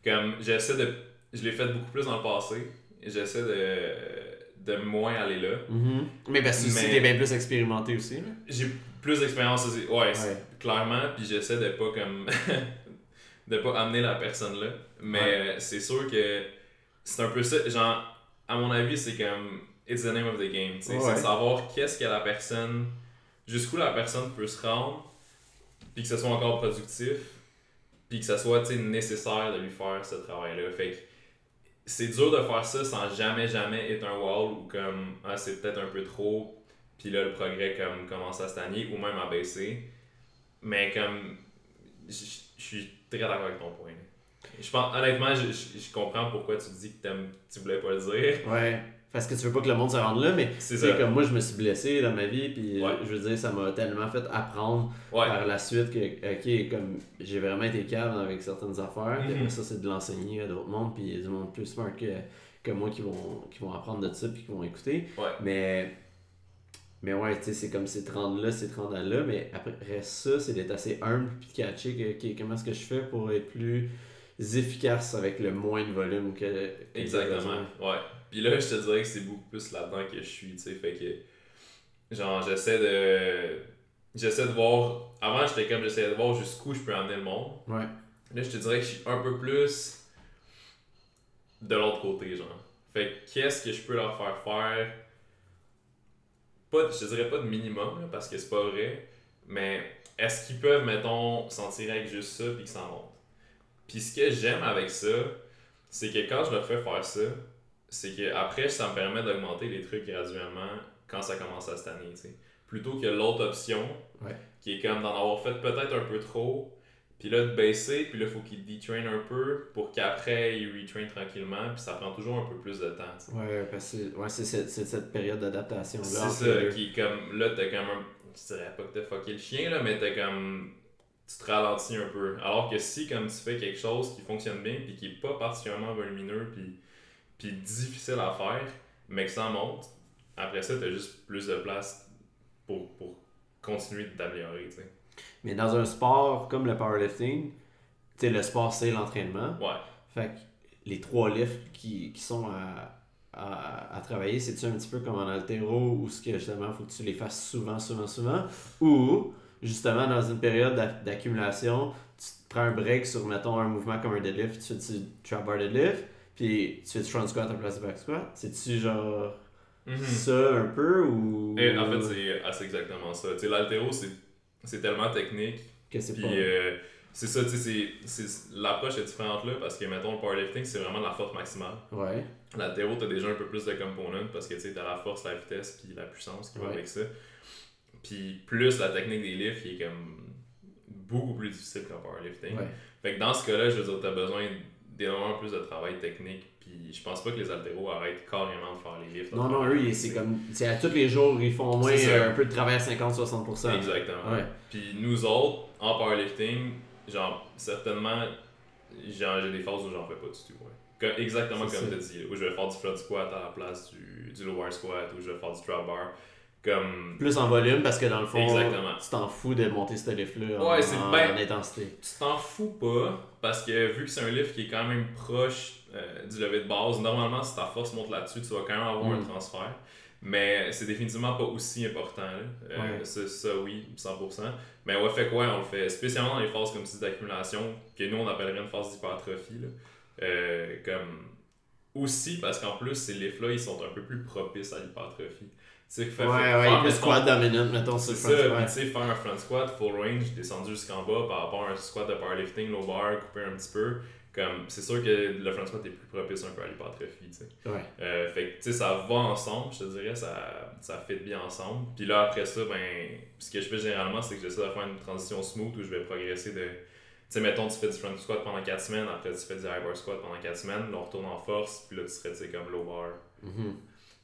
Comme j'essaie de. Je l'ai fait beaucoup plus dans le passé. J'essaie de, de moins aller là. Mhm. Mais parce que Mais- t'es bien plus expérimenté aussi. J'ai plus d'expérience aussi. Ouais, Ouais. clairement. Puis j'essaie de pas comme. *laughs* de pas amener la personne là. Mais Ouais. euh, c'est sûr que c'est un peu ça. Genre, à mon avis, c'est comme. It's the name of the game. Ouais. C'est de savoir qu'est-ce que la personne. Jusqu'où la personne peut se rendre. Puis que ce soit encore productif. Puis que ça soit nécessaire de lui faire ce travail-là. Fait que c'est dur de faire ça sans jamais, jamais être un wall ou comme. Ah, c'est peut-être un peu trop. Puis là, le progrès comme commence à stagner ou même à baisser. Mais comme. Je suis très d'accord avec ton point. Je pense, honnêtement, je, je, je comprends pourquoi tu dis que tu voulais pas le dire. Ouais. Parce que tu veux pas que le monde se rende là, mais C'est ça. comme moi, je me suis blessé dans ma vie, puis Ouais. je veux dire, ça m'a tellement fait apprendre Ouais. par la suite que, ok, comme j'ai vraiment été calme avec certaines affaires, puis Mhm. après ça, c'est de l'enseigner à d'autres mondes, puis il y a du monde plus smart que, que moi qui vont, qui vont apprendre de ça, puis qui vont écouter. Ouais. Mais, mais ouais, tu sais, c'est comme c'est de rendre là, c'est de rendre à là, mais après ça, c'est d'être assez humble, puis de catcher que, comment est-ce que je fais pour être plus efficace avec le moins de volume que. que Exactement. Ouais. Puis là, je te dirais que c'est beaucoup plus là-dedans que je suis, tu sais. Fait que. Genre, j'essaie de. j'essaie de voir. Avant, j'étais comme j'essayais de voir jusqu'où je peux amener le monde. Ouais. Là, je te dirais que je suis un peu plus de l'autre côté, genre. Fait que qu'est-ce que je peux leur faire faire pas, de- Je te dirais pas de minimum, là, parce que c'est pas vrai, mais est-ce qu'ils peuvent, mettons, s'en tirer avec juste ça puis qu'ils s'en montent? Puis ce que j'aime avec ça, c'est que quand je leur fais faire ça, c'est que après ça me permet d'augmenter les trucs graduellement quand ça commence à se tanner, tu sais. Plutôt que l'autre option, Ouais. qui est comme d'en avoir fait peut-être un peu trop, puis là de baisser, puis là faut qu'ils detrain un peu pour qu'après ils retrain tranquillement, puis ça prend toujours un peu plus de temps, tu sais. Ouais, parce que ouais, c'est cette, cette période d'adaptation-là. C'est ça, deux. qui est comme. Là, t'as comme un. Je dirais pas que t'as fucké le chien, là, mais t'as comme. Tu te ralentis un peu. Alors que si, comme tu fais quelque chose qui fonctionne bien, puis qui est pas particulièrement volumineux, puis, puis difficile à faire, mais que ça monte, après ça, t'as juste plus de place pour, pour continuer de t'améliorer, tu sais. Mais dans un sport comme le powerlifting, tu sais, le sport c'est l'entraînement. Ouais. Fait que les trois lifts qui, qui sont à, à, à travailler, c'est-tu un petit peu comme en altéro où ce que justement faut que tu les fasses souvent, souvent, souvent, ou justement dans une période d'a- d'accumulation, tu te prends un break sur, mettons, un mouvement comme un deadlift, tu fais du trap bar deadlift, puis tu fais du front squat en place de back squat. C'est-tu genre Mhm. ça un peu ou. Et en fait, c'est assez exactement ça. Tu sais, l'altéro, c'est c'est tellement technique que c'est Puis pas. euh, c'est ça, tu sais, c'est- c'est- l'approche est différente là parce que, mettons, le powerlifting, c'est vraiment la force maximale. Ouais. L'altéro, t'as déjà un peu plus de components parce que, tu sais, t'as la force, la vitesse, puis la puissance qui va avec ça. Puis plus la technique des lifts qui est comme beaucoup plus difficile qu'en powerlifting. Ouais. Fait que dans ce cas-là, je veux dire, t'as besoin d'énormément plus de travail technique. Puis je pense pas que les altéros arrêtent carrément de faire les lifts. Non, non, eux, c'est comme. C'est à tous les jours, ils font au moins euh, un peu de travail à 50-60%. Exactement. Ouais. Puis nous autres, en powerlifting, genre, certainement, j'ai des phases où j'en fais pas du tout. Ouais. Exactement comme tu as dit, où je vais faire du front squat à la place du, du lower squat, où je vais faire du trap bar. Comme. Plus en volume parce que dans le fond, Exactement. tu t'en fous de monter ce lift-là en, Ouais, c'est en- ben- en intensité. Tu t'en fous pas, parce que vu que c'est un lift qui est quand même proche euh, du lever de base, normalement, si ta force monte là-dessus, tu vas quand même avoir un Mm. transfert. Mais c'est définitivement pas aussi important. là. Euh, Ouais. ça, ça, oui, 100%. Mais ouais, fait quoi, on le fait spécialement dans les phases comme ça d'accumulation, que nous on appellerait une phase d'hypertrophie. Euh, comme aussi parce qu'en plus, ces lifts-là, ils sont un peu plus propices à l'hypertrophie. Sais, Ouais, ouais, mettons, squat dominant, mettons, sur c'est le ça, front tu sais, faire un front squat full range, descendu jusqu'en bas par rapport à un squat de powerlifting, low bar, couper un petit peu, comme c'est sûr que le front squat est plus propice un peu à l'hypertrophie, tu sais. Ouais. Euh, fait que, tu sais, ça va ensemble, je te dirais, ça, ça fit bien ensemble. Puis là, après ça, ben, ce que je fais généralement, c'est que j'essaie de faire une transition smooth où je vais progresser de. Tu sais, mettons, tu fais du front squat pendant 4 semaines, après tu fais du high bar squat pendant 4 semaines, là, on retourne en force, puis là, tu serais, tu sais, comme low bar. Mhm.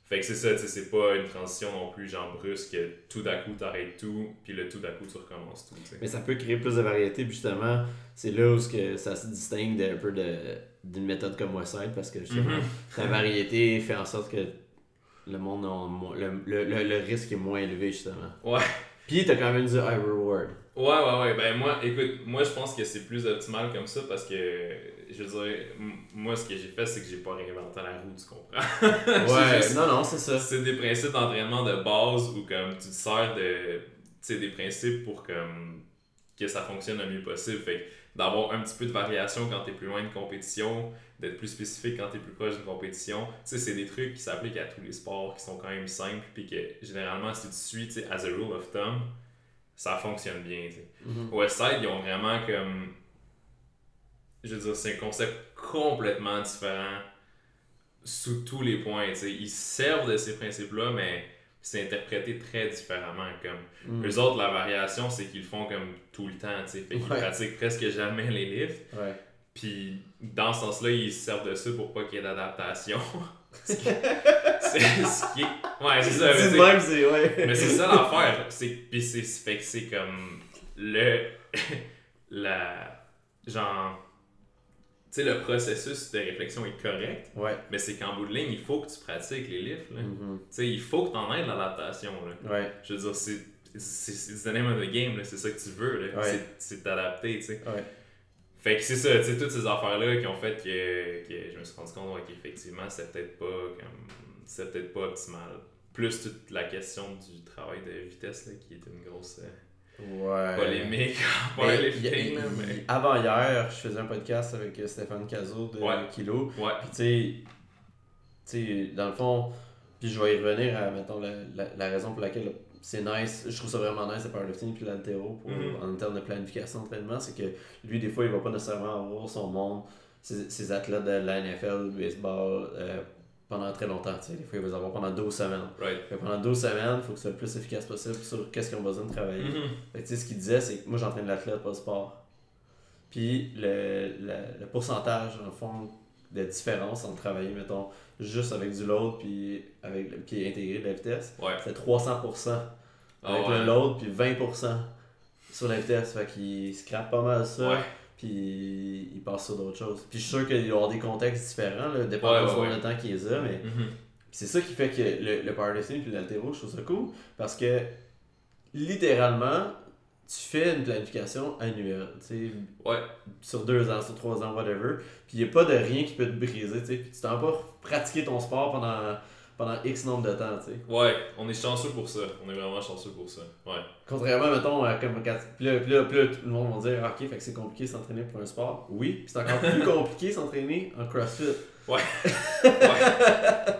Fait que c'est ça, tu sais, c'est pas une transition non plus, genre brusque, que tout d'un coup t'arrêtes tout, puis le tout d'un coup tu recommences tout. Mais ça peut créer plus de variété, justement, c'est là où que ça se distingue d'un peu de, d'une méthode comme Westside, parce que justement, Mhm. ta variété fait en sorte que le monde a le, le, le, le risque est moins élevé, justement. Ouais. Puis t'as quand même du high reward. Ouais, ouais, ouais. Ben, moi, écoute, moi, je pense que c'est plus optimal comme ça parce que, je veux dire, moi, ce que j'ai fait, c'est que j'ai pas réinventé la roue, tu comprends? *laughs* Juste- non, non, c'est ça. C'est des principes d'entraînement de base où, comme, tu te sers de, tu sais, des principes pour, comme, que ça fonctionne le mieux possible. Fait que d'avoir un petit peu de variation quand t'es plus loin de compétition, d'être plus spécifique quand t'es plus proche d'une compétition, tu sais, c'est des trucs qui s'appliquent à tous les sports, qui sont quand même simples, puis que, généralement, si tu suis, tu sais, as a rule of thumb, ça fonctionne bien, tu sais. Mhm. Westside, ils ont vraiment comme. Je veux dire, c'est un concept complètement différent sous tous les points. tu sais. Ils servent de ces principes-là, mais c'est interprété très différemment. Comme. Mm. Eux autres, la variation, c'est qu'ils le font comme tout le temps. tu sais. Fait qu'ils Ouais. pratiquent presque jamais les lifts. Ouais. Puis dans ce sens-là, ils se servent de ça pour pas qu'il y ait d'adaptation. *laughs* *laughs* C'est ce qui est- Ouais, c'est ça. mais C'est même, ouais. mais c'est ça l'affaire. C'est puis c'est fait que c'est comme le *laughs* la genre sais le processus de réflexion est correct, Ouais. mais c'est qu'en bout de ligne, il faut que tu pratiques les lifts là. Mhm. Tu sais, il faut que tu en aies de l'adaptation. Ouais. Je veux dire c'est c'est c'est the name of the game là, c'est ça que tu veux. Ouais. C'est- t'adapter, tu sais. Ouais. Fait que c'est ça, tu sais, toutes ces affaires-là qui ont fait que, que je me suis rendu compte ouais, qu'effectivement, c'est peut-être pas comme. C'est peut-être pas optimal. Plus toute la question du travail de vitesse là, qui est une grosse. euh, Ouais. polémique en powerlifting, mais... Avant hier, je faisais un podcast avec euh, Stéphane Cazot de Ouais. Kilo. Ouais. Puis tu sais, dans le fond, puis je vais y revenir à, mettons, la, la, la raison pour laquelle c'est nice, je trouve ça vraiment nice le powerlifting puis l'altéro pour- Mhm. en termes de planification d'entraînement, c'est que lui, des fois, il va pas nécessairement avoir son monde, ses, ses athlètes de la NFL, du baseball, euh, pendant très longtemps, tu sais, des fois, il va les avoir pendant 12 semaines. Right. Fait pendant 12 semaines, il faut que ce soit le plus efficace possible sur qu'est-ce qu'ils ont besoin de travailler. Mhm. Fait que, tu sais, ce qu'il disait, c'est que moi, j'entraîne l'athlète, pas le sport. Puis le, le, le pourcentage, en fond, de différence entre travailler, mettons, juste avec du load, puis avec est intégré de la vitesse, Ouais. c'est 300% Ah avec ouais. le load, puis 20% sur la vitesse. Fait qu'il scrape pas mal ça, Ouais. Puis il passe sur d'autres choses. Puis je suis sûr qu'il va y avoir des contextes différents, là, dépendant Ouais, du ouais, ouais. temps qu'il est là, mais Mhm. puis c'est ça qui fait que le, le powerlifting puis l'altéro, je trouve ça cool parce que littéralement, tu fais une planification annuelle, tu sais, Ouais. sur deux ans, sur trois ans, whatever. Puis il n'y a pas de rien qui peut te briser, tu sais. Puis tu t'en vas pas pratiquer ton sport pendant, pendant X nombre de temps, tu sais. Ouais, on est chanceux pour ça. On est vraiment chanceux pour ça. Ouais. Contrairement, mettons, à comme quand. Puis là, puis là, puis là, tout le monde va dire, Ah, ok, fait que c'est compliqué s'entraîner pour un sport. Oui, puis c'est encore plus compliqué s'entraîner en CrossFit. Ouais. *laughs*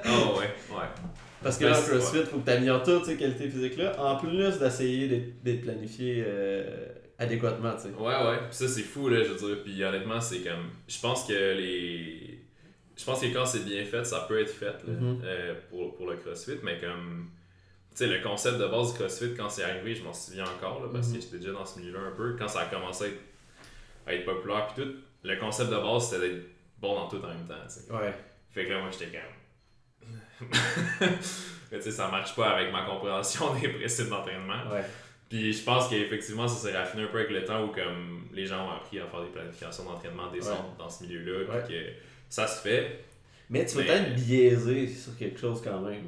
Oh ouais, ouais. Parce que là, en CrossFit, faut que tu améliores toutes ces qualités physiques-là, en plus d'essayer d'être d'être planifié euh, adéquatement, tu sais. Ouais, ouais. Puis ça, c'est fou, là, je veux dire. Puis honnêtement, c'est comme. Je pense que les. Je pense que quand c'est bien fait, ça peut être fait là, Mhm. euh, pour, pour le CrossFit, mais comme. Tu sais, le concept de base du CrossFit, quand c'est arrivé, je m'en souviens encore, là, parce Mhm. que j'étais déjà dans ce milieu-là un peu. Quand ça a commencé à être, à être populaire, puis tout, le concept de base, c'était d'être bon dans tout en même temps. Ouais. Fait que là, moi, j'étais. *laughs* Mais tu sais, ça marche pas avec ma compréhension *laughs* des principes d'entraînement. Ouais. Puis je pense qu'effectivement, ça s'est raffiné un peu avec le temps où comme les gens ont appris à faire des planifications d'entraînement décentes dans ce milieu-là, Ouais. puis que ça se fait. Mais tu vas Mais- peut-être biaisé sur quelque chose quand même.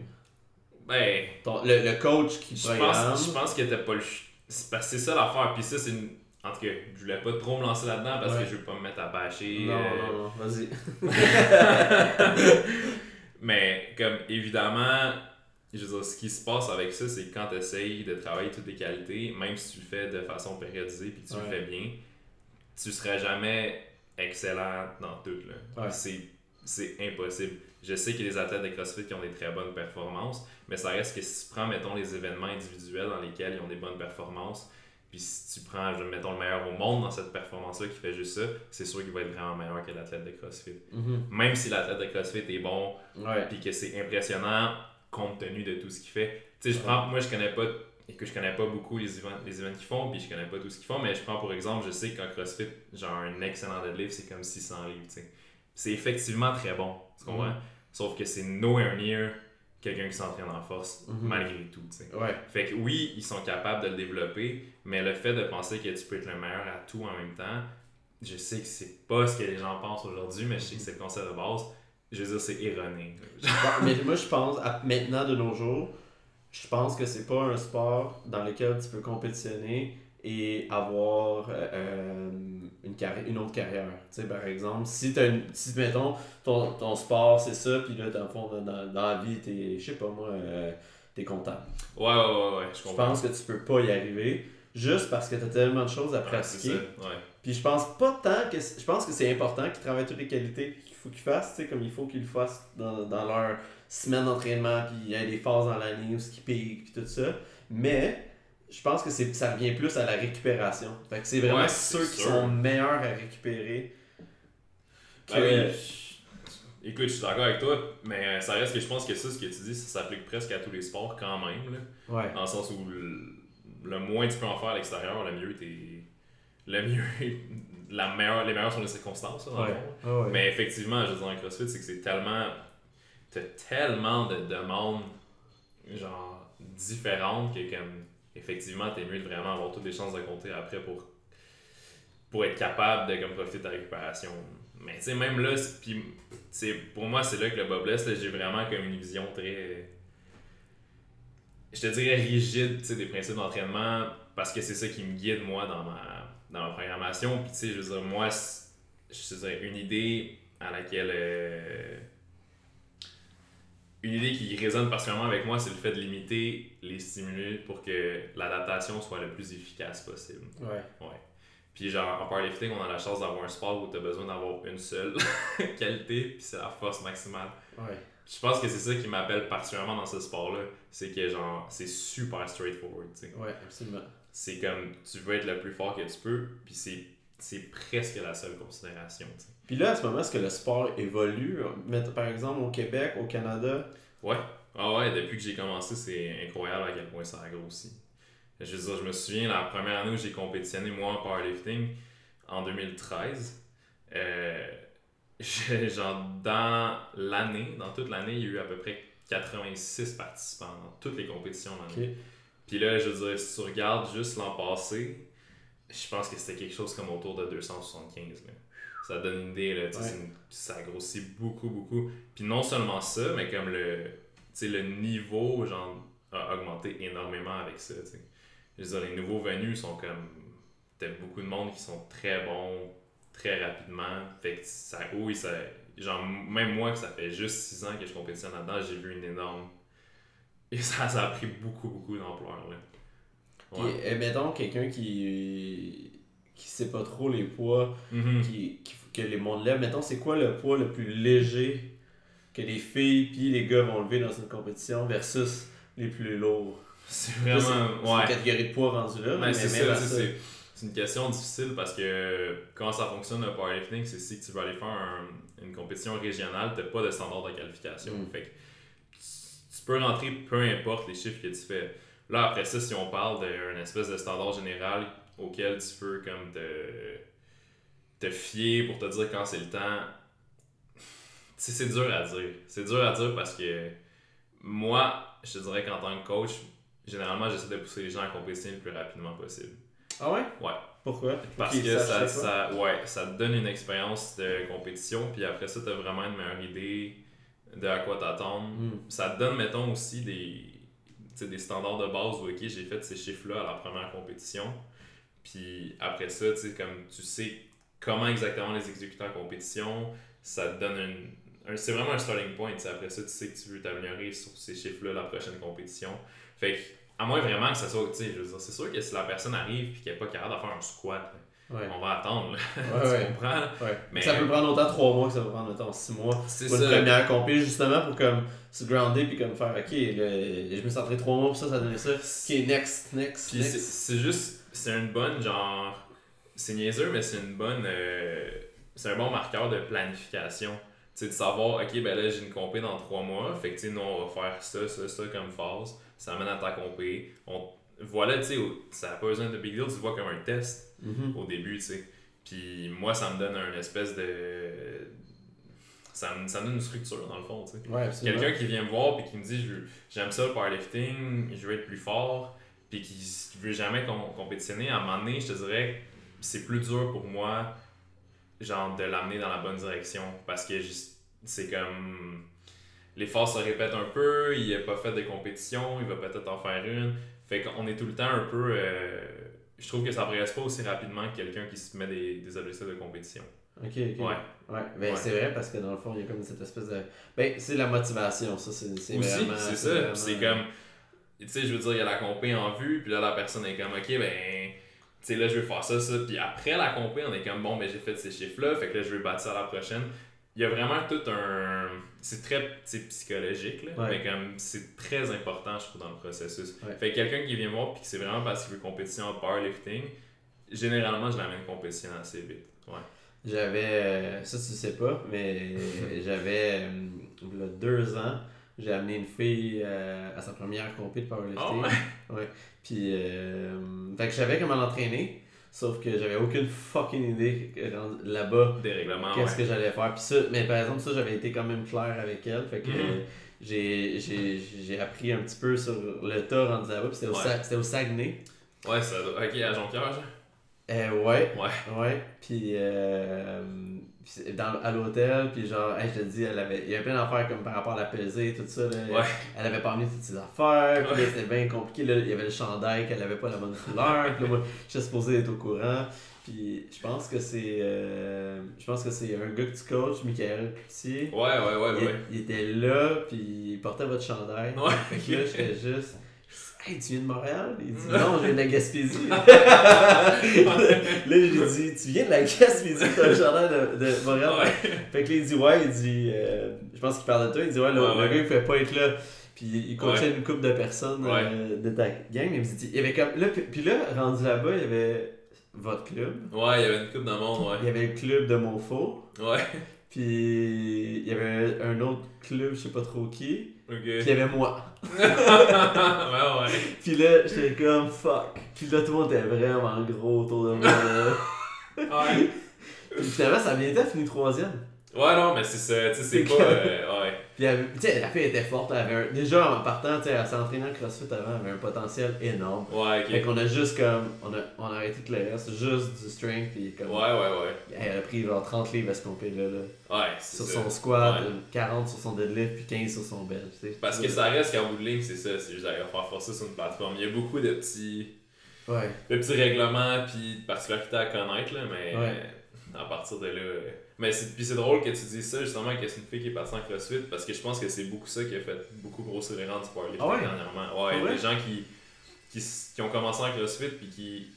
Ben, Ton- le, le coach qui je pense, je pense que t'as pas le. C'est parce que c'est ça l'affaire, puis ça, c'est une. En tout cas, je voulais pas trop me lancer là-dedans parce Ouais. que je veux pas me mettre à bâcher. Non, euh, non, non, vas-y. *laughs* Mais comme évidemment, je veux dire, ce qui se passe avec ça, c'est que quand tu essayes de travailler toutes les qualités, même si tu le fais de façon périodisée puis que tu Ouais. le fais bien, tu seras jamais excellent dans tout. Là. Ouais. C'est, c'est impossible. Je sais qu'il y a des athlètes de CrossFit qui ont des très bonnes performances, mais ça reste que si tu prends, mettons, les événements individuels dans lesquels ils ont des bonnes performances, puis si tu prends, je- mettons, le meilleur au monde dans cette performance-là qui fait juste ça, c'est sûr qu'il va être vraiment meilleur que l'athlète de CrossFit. Mhm. Même si l'athlète de CrossFit est bon, puis que c'est impressionnant compte tenu de tout ce qu'il fait. Tu sais, je prends, moi je connais pas, et que je connais pas beaucoup les events, les qu'ils font, puis je connais pas tout ce qu'ils font, mais je prends pour exemple, je sais qu'en CrossFit, genre un excellent deadlift, c'est comme 600 livres, tu sais. C'est effectivement très bon, tu comprends? Mhm. Sauf que c'est nowhere near quelqu'un qui s'entraîne en force, Mhm. malgré tout, tu sais. Ouais. Fait que oui, ils sont capables de le développer, mais le fait de penser que tu peux être le meilleur à tout en même temps, je sais que c'est pas ce que les gens pensent aujourd'hui, mais je sais que c'est le concept de base. Je veux dire, c'est erroné. Mais moi, je pense, à- maintenant de nos jours, je pense que c'est pas un sport dans lequel tu peux compétitionner et avoir euh, euh, une, carri- une autre carrière. Tu sais, par exemple, si, t'as une, si mettons, ton, ton sport c'est ça, puis là, dans le fond, dans, dans la vie, t'es, je sais pas moi, euh, t'es comptable. Ouais, ouais, ouais, ouais, je pense que tu peux pas y arriver juste parce que t'as tellement de choses à c'est pratiquer. ouais. Puis je pense pas tant que. Je pense que c'est important qu'ils travaillent toutes les qualités faut qu'ils fassent, tu sais, comme il faut qu'ils le fassent dans, dans leur semaine d'entraînement, puis il y a des phases dans l'année où ce qui pique, puis tout ça. Mais je pense que c'est ça revient plus à la récupération. Fait que c'est vraiment Ouais, ceux qui sont meilleurs à récupérer. Que... Je- Écoute, je suis d'accord avec toi, mais euh, ça reste que je pense que ça, ce que tu dis, ça s'applique presque à tous les sports quand même. Là, Ouais. dans le sens où le, le moins tu peux en faire à l'extérieur, le mieux t'es. Le mieux. La meilleure, les meilleures sont les circonstances, là, dans le fond. Ah ouais. Mais effectivement, je veux dire, en CrossFit, c'est que c'est tellement. T'as tellement de demandes, genre, différentes que, comme, effectivement, t'es mieux de vraiment avoir toutes les chances de compter après pour, pour être capable de, comme, profiter de ta récupération. Mais, tu sais, même là, c'est- pour moi, c'est là que le là, j'ai vraiment comme une vision très. Je te dirais rigide, tu sais, des principes d'entraînement, parce que c'est ça qui me guide, moi, dans ma, dans ma programmation. Puis, tu sais, je veux dire, moi, c'est- je dirais, une idée à laquelle. euh, une idée qui résonne particulièrement avec moi, c'est le fait de limiter les stimuli pour que l'adaptation soit le plus efficace possible. Ouais. Ouais. Puis genre, en powerlifting, on a la chance d'avoir un sport où tu as besoin d'avoir une seule *laughs* qualité, puis c'est la force maximale. Ouais. Je pense que c'est ça qui m'appelle particulièrement dans ce sport-là. C'est que genre, c'est super straightforward, tu sais. Ouais, absolument. C'est comme, tu veux être le plus fort que tu peux, puis c'est, c'est presque la seule considération. Puis là, à ce moment, est-ce que le sport évolue? Mettons, Par exemple, au Québec, au Canada? Ouais. Ah ouais, depuis que j'ai commencé, c'est incroyable à quel point ça a grossi. Je veux dire, je me souviens, la première année où j'ai compétitionné, moi, en powerlifting, en 2013, euh, *laughs* genre, dans l'année, dans toute l'année, il y a eu à peu près 86 participants dans toutes les compétitions de l'année. Puis là, je veux dire, si tu regardes juste l'an passé, je pense que c'était quelque chose comme autour de 275. Là. Ça donne une idée, là, Ouais. une- ça a grossi beaucoup, beaucoup. Puis non seulement ça, mais comme le, tu sais, le niveau genre, a augmenté énormément avec ça. tu sais. Je veux dire, les nouveaux venus sont comme. T'as beaucoup de monde qui sont très bons très rapidement. Fait que ça, oui, ça, genre, même moi, que ça fait juste 6 ans que je compétitionne là-dedans, j'ai vu une énorme. Et ça, ça a pris beaucoup, beaucoup d'ampleur. Ouais. eh, mettons, quelqu'un qui qui sait pas trop les poids Mhm. qui, qui- que les mondes lèvent, mettons, c'est quoi le poids le plus léger que les filles puis les gars vont lever dans une compétition versus les plus lourds? C'est vraiment. c'est- c'est ouais. une catégorie de poids rendue là. Mais mais c'est une question difficile parce que comment ça fonctionne le powerlifting, c'est si tu veux aller faire un- une compétition régionale, t'as pas de standard de qualification. Mm. Fait que peux rentrer peu importe les chiffres que tu fais. Là, après ça, si on parle d'un espèce de standard général auquel tu peux comme te, te fier pour te dire quand c'est le temps, c'est dur à dire. C'est dur à dire parce que moi, je te dirais qu'en tant que coach, généralement, j'essaie de pousser les gens à compétitionner le plus rapidement possible. Ah ouais? Ouais. Pourquoi? Parce que ça, ouais, ça te donne une expérience de compétition, puis après ça, tu as vraiment une meilleure idée de à quoi t'attendre. Hmm. Ça te donne, mettons, aussi des, des standards de base où, ok, j'ai fait ces chiffres-là à la première compétition. Puis après ça, tu sais, comme tu sais comment exactement les exécuter en compétition, ça te donne une. un- c'est vraiment un starting point. Après ça, tu sais que tu veux t'améliorer sur ces chiffres-là la prochaine compétition. Fait que, à moins vraiment que ça soit, tu sais, je veux dire, c'est sûr que si la personne arrive et qu'elle n'est pas capable de faire un squat, là, Ouais. on va attendre. là. Ouais, *laughs* tu comprends? Mais- Ça peut prendre autant 3 mois que ça peut prendre autant 6 mois. C'est ça. première compé, justement, pour comme se grounder puis comme faire OK, le- je me suis entraîné 3 mois pour ça, ça donnait ça. OK, next, next, Puis next. c'est juste, c'est une bonne genre. C'est niaiseux, mais c'est une bonne. euh, c'est un bon marqueur de planification. Tu sais, de savoir, ok, ben là, j'ai une compé dans trois mois. Fait que, tu sais, nous, on va faire ça, ça, ça comme phase. Ça amène à ta compé. On, voilà, tu sais, ça n'a pas besoin de big deal. Tu le vois comme un test Mhm. au début, tu sais. Puis moi, ça me donne un espèce de. Ça me, ça me donne une structure, dans le fond, tu sais. Ouais. Quelqu'un qui vient me voir et qui me dit j'aime ça le powerlifting, je veux être plus fort, puis qui qui veut jamais com- compétitionner, à un moment donné, je te dirais que c'est plus dur pour moi genre de l'amener dans la bonne direction parce que c'est comme les forces se répètent un peu, il a pas fait de compétition, il va peut-être en faire une. Fait qu'on est tout le temps un peu euh, je trouve que ça progresse pas aussi rapidement que quelqu'un qui se met des, des objectifs de compétition. Ok, ok. Ouais. Ouais, ben Ouais. c'est vrai parce que dans le fond, il y a comme cette espèce de. Ben, c'est la motivation, ça, c'est c'est ça. vraiment- C'est comme, tu sais, je veux dire, il y a la compé en vue, puis là, la personne est comme, ok, ben, tu sais, là, je veux faire ça, ça. Puis après la compé, on est comme, bon, ben, j'ai fait ces chiffres-là, fait que là, je veux ça à la prochaine. Il y a vraiment tout un. C'est très psychologique, là, Ouais. mais comme, c'est très important, je trouve, dans le processus. Ouais. Fait que quelqu'un qui vient voir, puis que c'est vraiment parce qu'il veut compétition en powerlifting, généralement, je l'amène compétition assez vite. Ouais. J'avais. euh, Ça, tu sais pas, mais *laughs* j'avais. euh, il y a deux ans, j'ai amené une fille euh, à sa première compé de powerlifting. Oh, Ouais. Puis. euh, Fait que je savais comment l'entraîner, sauf que j'avais aucune fucking idée là-bas. Des règlements, Qu'est-ce ouais. que j'allais faire? Puis ça, mais par exemple, ça, j'avais été quand même clair avec elle. Fait que Mhm. j'ai- j'ai j'ai appris un petit peu sur le tas rendu là-bas. Puis c'était au, Ouais. Au Saguenay. Ouais, ça doit- Ok, à Jonquière, genre. Euh, ouais. Ouais. Ouais. Puis, euh, puis dans, à l'hôtel, puis genre, hey, je te dis, elle avait, il y avait plein d'affaires comme par rapport à la pesée, tout ça. Là. Ouais. Elle avait pas amené toutes ses affaires, puis c'était bien compliqué. Là, il y avait le chandail qu'elle avait pas la bonne couleur. Puis là, moi, j'étais supposé être au courant. Puis je pense que c'est. euh, je pense que c'est un gars que tu coaches, Michael Cloutier. Ouais, ouais, ouais, il, ouais. il était là, puis il portait votre chandail. Ouais. Que là, j'étais juste. Hey, tu viens de Montréal? Il dit non, je viens de la Gaspésie. *laughs* *laughs* là, j'ai dit, tu viens de la Gaspésie, t'as un chandail de, de Montréal? Ouais. Fait que là, il dit, ouais, il dit, euh, je pense qu'il parle de toi, il dit, ouais, le, Ouais, le ouais. gars, il pouvait pas être là. Puis il coachait une couple de personnes euh, de ta gang, mais il me dit, il y avait comme, là, puis, là, rendu là-bas, il y avait votre club, Ouais, il y avait une coupe de monde, il y ouais. avait le club de Monfort, Ouais. Puis il y avait un autre club, je sais pas trop qui, Ok. puis il y avait moi. ouais, *laughs* ouais. Puis là, j'étais comme, fuck. Puis là, tout le monde était vraiment gros autour de moi. là. *laughs* Ouais. Puis finalement, ça a bien été, fini troisième. Ouais, non, mais c'est ça, tu sais, c'est pas. euh, ouais. Puis, elle- tu sais, la fille était forte. Elle avait un- Déjà, en partant, tu sais, elle s'entraînait en crossfit avant, elle avait un potentiel énorme. Ouais, Fait ok. qu'on a juste comme. On a, on a arrêté tout le reste, juste du strength. Puis comme. Ouais, ouais, ouais. Elle a pris genre 30 livres à ce compter là. là. Ouais, Sur ça. son squat, Ouais. euh, 40 sur son deadlift, puis 15 sur son bench. tu sais. Parce que ça reste qu'en bout de ligne, c'est ça, c'est juste à faire forcer sur une plateforme. Il y a beaucoup de petits, Ouais. de petits règlements puis de particularités à connaître, là, mais Ouais. euh, à partir de là. euh, Mais c'est, puis c'est drôle que tu dises ça justement que c'est une fille qui est partie en CrossFit parce que je pense que c'est beaucoup ça qui a fait beaucoup grossir les rangs du powerlifting Ah ouais? dernièrement. Ouais, Ah ouais? des gens qui, qui, ont commencé en CrossFit puis qui.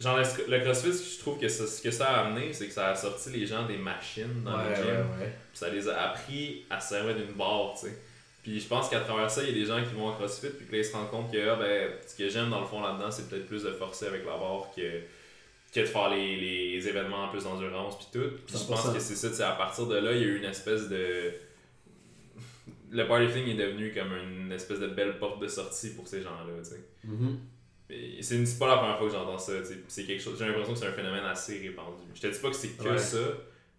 Genre, le, le CrossFit, je trouve que ça- ce que ça a amené, c'est que ça a sorti les gens des machines dans ouais, ouais, ouais. Puis ça les a appris à se servir d'une barre, tu sais. Puis je pense qu'à travers ça, il y a des gens qui vont en CrossFit, puis que là, ils se rendent compte que ah, ben, ce que j'aime dans le fond là-dedans, c'est peut-être plus de forcer avec la barre que, que de faire les, les événements en plus d'endurance, puis tout. Puis je pense 100%. que c'est ça, sais, à partir de là, il y a eu une espèce de. *laughs* Le powerlifting est devenu comme une espèce de belle porte de sortie pour ces gens-là, tu sais. Mhm. Et C'est c'est pas la première fois que j'entends ça, tu sais. C'est quelque chose, j'ai l'impression que c'est un phénomène assez répandu. Je te dis pas que c'est que Ouais. ça,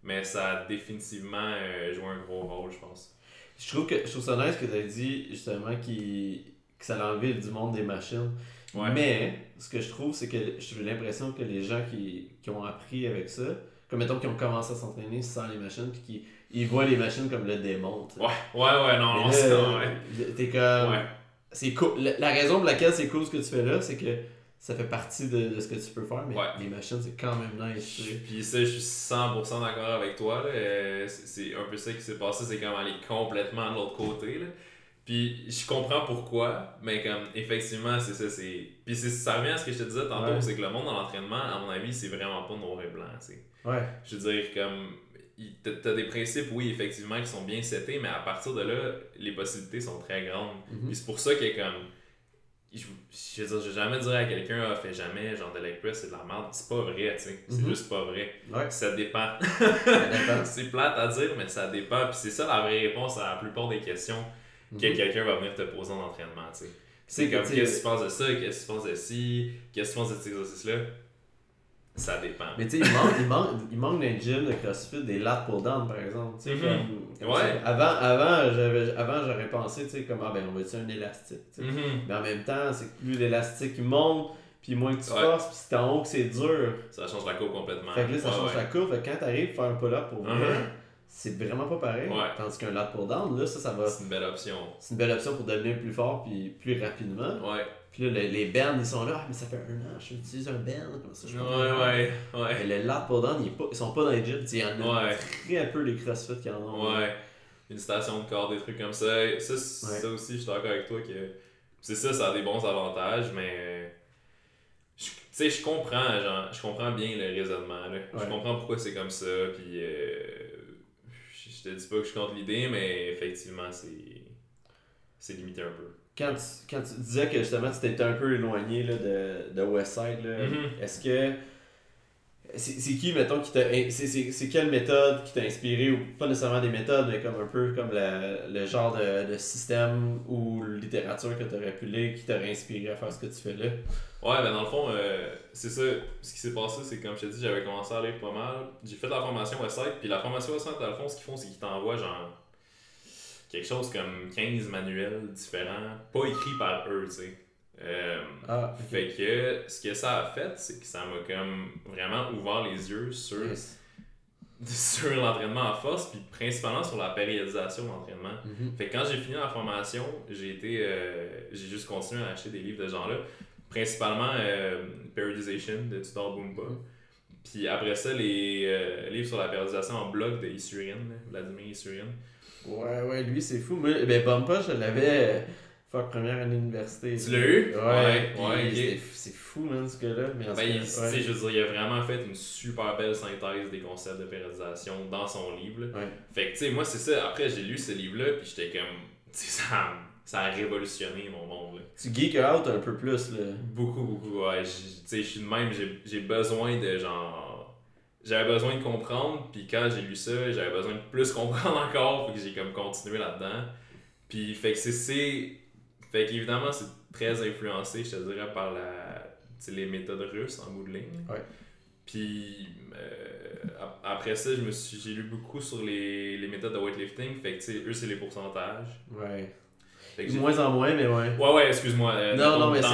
mais ça a définitivement euh, joué un gros rôle, je pense. Je trouve que je trouve ça nice que tu as dit justement que ça a enlevé du monde des machines. Ouais. Mais ce que je trouve, c'est que j'ai l'impression que les gens qui, qui ont appris avec ça, comme mettons qui ont commencé à s'entraîner sans les machines, puis qui ils voient les machines comme le démon. Ouais, ouais, ouais, non, non, c'est ouais. T'es comme. Ouais. C'est cool. La, la raison pour laquelle c'est cool ce que tu fais là, c'est que ça fait partie de, de ce que tu peux faire, mais Ouais. les machines, c'est quand même nice. Puis ça, je suis 100% d'accord avec toi. Euh, C'est c'est un peu ça qui s'est passé, c'est comme aller complètement de l'autre côté. Là. Puis je comprends pourquoi, mais comme effectivement, c'est ça. c'est Puis c'est- ça revient à ce que je te disais tantôt, Ouais. c'est que le monde dans l'entraînement, à mon avis, c'est vraiment pas noir et blanc. tu sais. Ouais. Je veux dire, comme. t'as- des principes, oui, effectivement, qui sont bien setés, mais à partir de là, les possibilités sont très grandes. Mhm. Puis c'est pour ça que, comme. Je, je veux dire, je vais jamais dire à quelqu'un, ah, fais jamais, genre de leg press, c'est de la merde. C'est pas vrai, tu sais. C'est Mhm. juste pas vrai. Ouais. Ça dépend. Ça dépend. *laughs* c'est plate à dire, mais ça dépend. Puis c'est ça la vraie réponse à la plupart des questions que Mhm. quelqu'un va venir te poser en entraînement, tu sais. C'est comme, qu'est-ce que tu penses de ça, qu'est-ce que tu penses de ci, qu'est-ce que tu penses de cet exercice-là. Ça dépend. Mais tu sais, il manque, il, manque, il manque les gyms de CrossFit des lat pull down par exemple. Tu sais, comme, comme Ouais. Avant, avant, j'avais, avant, j'aurais pensé, tu sais, comme, ah ben, on va utiliser un élastique. Mhm. Mais en même temps, c'est que plus l'élastique il monte, puis moins que tu Ouais. forces, puis c'est en haut que c'est dur. Ça change la courbe complètement. Fait que là, ça Ouais, change la courbe. Fait que quand t'arrives à faire un pull-up pour vrai, Mhm. C'est vraiment pas pareil. Ouais. Tandis qu'un lat pull down, là, ça, ça va. C'est une belle option. C'est une belle option pour devenir plus fort puis plus rapidement. Ouais. Puis là, les, les bands, ils sont là, ah, mais ça fait un an, je utilise un band, comme ça, je Ouais, ouais, ouais. Mais les lat pull down, ils, ils sont pas dans les gyms. Il y en a Ouais. très peu les CrossFit qui en ont. Ouais. Une station de corps, des trucs comme ça. Ça, ça aussi, je suis d'accord avec toi que c'est ça, ça a des bons avantages, mais. Tu sais, je comprends, genre, je comprends bien le raisonnement. Là. Je comprends pourquoi c'est comme ça, puis. euh, je te dis pas que je compte l'idée, mais effectivement, c'est. C'est limité un peu. Quand, tu, quand tu disais que justement tu t'étais un peu éloigné là, de, de Westside, Mhm. est-ce que. C'est qui, mettons, qui t'a. C'est quelle méthode qui t'a inspiré, ou pas nécessairement des méthodes, mais comme un peu comme le genre de, de système ou littérature que t'aurais pu lire qui t'aurait inspiré à faire ce que tu fais là? Ouais, ben dans le fond, euh, c'est ça. Ce qui s'est passé, c'est comme je t'ai dit, j'avais commencé à lire pas mal. J'ai fait la formation Westside, puis la formation Westside, dans le fond, ce qu'ils font, c'est qu'ils t'envoient genre quelque chose comme 15 manuels différents, pas écrits par eux, tu sais. Euh, Ah, Fait que ce que ça a fait, c'est que ça m'a comme vraiment ouvert les yeux sur, Yes. *laughs* sur l'entraînement à force, puis principalement sur la périodisation de l'entraînement. Mhm. Fait que quand j'ai fini la formation, j'ai été euh, j'ai juste continué à acheter des livres de ce genre-là. Principalement euh, Periodization de Tudor Boomba. Puis après ça, les euh, livres sur la périodisation en bloc de Isurian, là, Vladimir Isurian. Ouais, ouais, lui, c'est fou. Moi, ben, Bumpa, je l'avais. Fuck, première année d'université. Tu l'as eu? Ouais, Ouais, puis C'est fou, man, ce gars-là. Mais Ben, il, cas, tu sais, ouais. je veux dire, il a vraiment fait une super belle synthèse des concepts de périodisation dans son livre. Ouais. Fait que, tu sais, moi, c'est ça. Après, j'ai lu ce livre-là, puis j'étais comme. Tu sais, ça, ça a révolutionné mon monde. là. Tu geek out un peu plus, là. Beaucoup, beaucoup, ouais. Tu sais, je suis de même, j'ai- besoin de genre. J'avais besoin de comprendre, puis quand j'ai lu ça, j'avais besoin de plus *laughs* comprendre encore, fait que j'ai comme continué là-dedans. Puis, fait que c'est. Fait qu'évidemment, c'est très influencé, je te dirais, par la, les méthodes russes en bout de ligne. Ouais. Puis, euh, ap- après ça, je me suis, j'ai lu beaucoup sur les, les méthodes de weightlifting, fait que, tu sais, eux, c'est les pourcentages. Ouais. Fait que moins en moins, mais ouais. Ouais, ouais, excuse-moi. euh, Non, non, mais dans,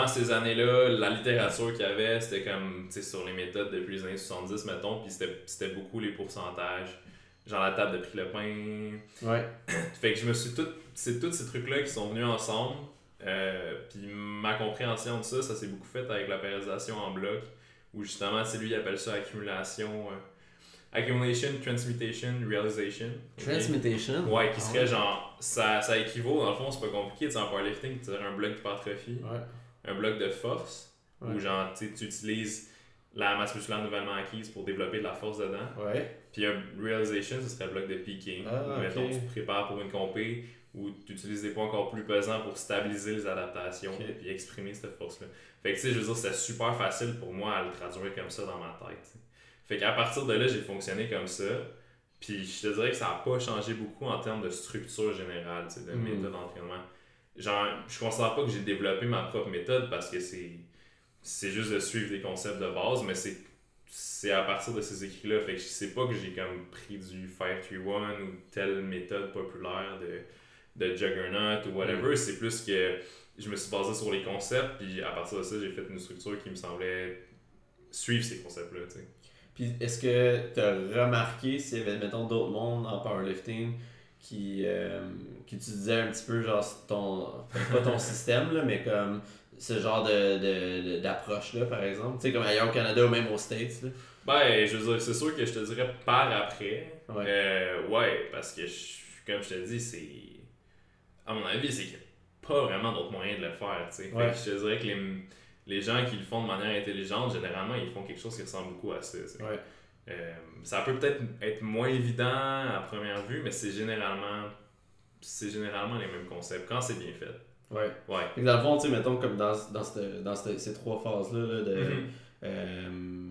dans ces années-là, la littérature qu'il y avait, c'était comme, tu sais, sur les méthodes depuis les années 70, mettons, puis c'était beaucoup les pourcentages. Genre la table de prix le pain. Ouais. *coughs* Fait que je me suis tout. C'est tous ces trucs-là qui sont venus ensemble. Euh, puis ma compréhension de ça, ça s'est beaucoup fait avec la périodisation en bloc, où justement, c'est lui, il appelle ça accumulation. euh, accumulation, transmutation, realization. Transmutation? Ouais, qui Ah serait genre. Ça, ça équivaut, dans le fond, c'est pas compliqué. Tu sais, en powerlifting, tu un bloc d'hypertrophie, Ouais. un bloc de force, Ouais. où genre, tu sais, tu utilises la masse musculaire nouvellement acquise pour développer de la force dedans. Ouais. Puis un realization, ce serait le bloc de peaking. Ah, mettons, tu te prépares pour une compé, où tu utilises des poids encore plus pesants pour stabiliser les adaptations, Ok. puis exprimer cette force-là. Fait que, tu sais, je veux dire, c'était super facile pour moi à le traduire comme ça dans ma tête. Fait qu'à partir de là, j'ai fonctionné comme ça. Puis je te dirais que ça n'a pas changé beaucoup en termes de structure générale, de Mm. méthode d'entraînement. Genre, je considère pas que j'ai développé ma propre méthode parce que c'est c'est juste de suivre des concepts de base, mais c'est c'est à partir de ces écrits-là. Fait que je sais pas que j'ai comme pris du 531 ou telle méthode populaire de, de Juggernaut ou whatever. C'est plus que je me suis basé sur les concepts, puis à partir de ça, j'ai fait une structure qui me semblait suivre ces concepts-là, tu sais. Puis est-ce que tu as remarqué s'il y avait, mettons, d'autres mondes en powerlifting qui, euh, qui utilisaient un petit peu, genre, ton. Pas ton *laughs* système, là, mais comme ce genre de, d'approche-là, par exemple. Tu sais, comme ailleurs au Canada ou même aux States, là. Ben, je veux dire, c'est sûr que je te dirais par après. Ouais. Euh, ouais, parce que, je- comme je te dis, c'est. À mon avis, c'est qu'il n'y a pas vraiment d'autre moyen de le faire, tu sais. Ouais. je te dirais que les, les gens qui le font de manière intelligente, généralement, ils font quelque chose qui ressemble beaucoup à ça, tu sais. Ouais. Euh, ça peut peut-être être moins évident à première vue, mais c'est généralement. C'est généralement les mêmes concepts quand c'est bien fait. Ouais. Ouais. Que dans le fond, tu sais, mettons, comme dans, dans, cette- dans cette- ces trois phases-là, là, de. Mhm. euh,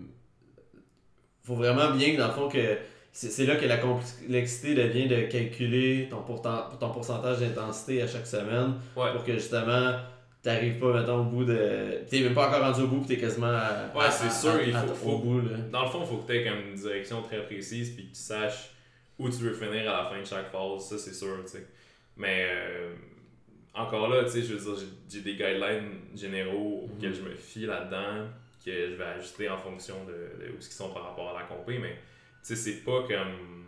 faut vraiment bien, dans le fond, que c'est là que la complexité devient de calculer ton, pourtant- ton pourcentage d'intensité à chaque semaine Ouais. pour que justement t'arrives pas, mettons, au bout de. T'es même pas encore rendu au bout, puis t'es quasiment à, Ouais, c'est sûr, à- il à- faut- au faut- bout. Là. Dans le fond, il faut que tu aies comme une direction très précise puis que tu saches où tu veux finir à la fin de chaque phase, ça c'est sûr, tu sais. Mais euh, encore là, tu sais, je veux dire, j'ai- des guidelines généraux auxquels je me fie là-dedans, que je vais ajuster en fonction de, de où ils sont par rapport à la compé, mais tu sais, c'est pas comme.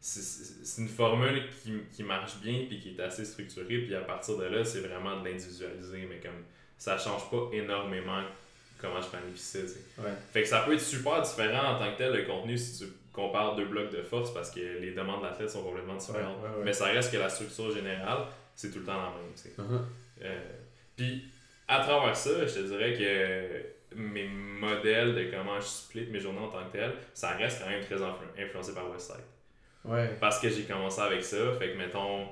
C'est- une formule qui, qui marche bien puis qui est assez structurée, puis à partir de là, c'est vraiment de l'individualiser, mais comme ça change pas énormément comment je planifie ça, tu sais. Ouais. Fait que ça peut être super différent en tant que tel le contenu si tu compares deux blocs de force parce que les demandes de l'athlète sont complètement différentes. Ouais, ouais, ouais. Mais ça reste que la structure générale, c'est tout le temps la même, tu sais. Mhm. Euh, Puis, à travers ça, je te dirais que mes modèles de comment je split mes journées en tant que tel, ça reste quand même très influ- influencé par Westside. Ouais. Parce que j'ai commencé avec ça, fait que mettons, tu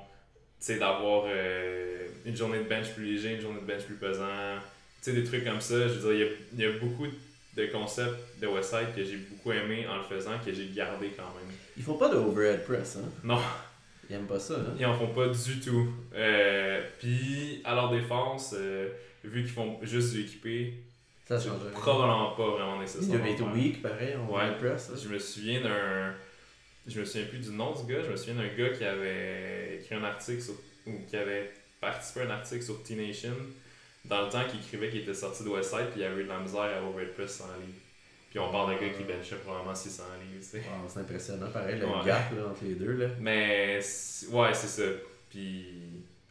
sais, d'avoir euh, une journée de bench plus léger, une journée de bench plus pesant, tu sais, des trucs comme ça. Je veux dire, il y y a beaucoup de concepts de Westside que j'ai beaucoup aimé en le faisant, que j'ai gardé quand même. Ils font pas de overhead press, hein? Non, Ils aiment pas ça, hein? ils en font pas du tout. Euh, Puis, à leur défense, euh, vu qu'ils font juste du équipé, Ça c'est change. probablement pas vraiment nécessaire. devaient être weak, pareil, en Ouais. overhead press. hein? Je me souviens d'un. Je me souviens plus du nom du gars, je me souviens d'un gars qui avait écrit un article sur. ou qui avait participé à un article sur T-Nation dans le temps qu'il écrivait qu'il était sorti de Westside puis il avait eu de la misère à overhead press 100 livres. Puis on parle d'un gars qui benchait probablement 600 livres, tu sais. Wow, c'est impressionnant, pareil, le Ouais. gap là, entre les deux. Là. Mais ouais, c'est ça. Puis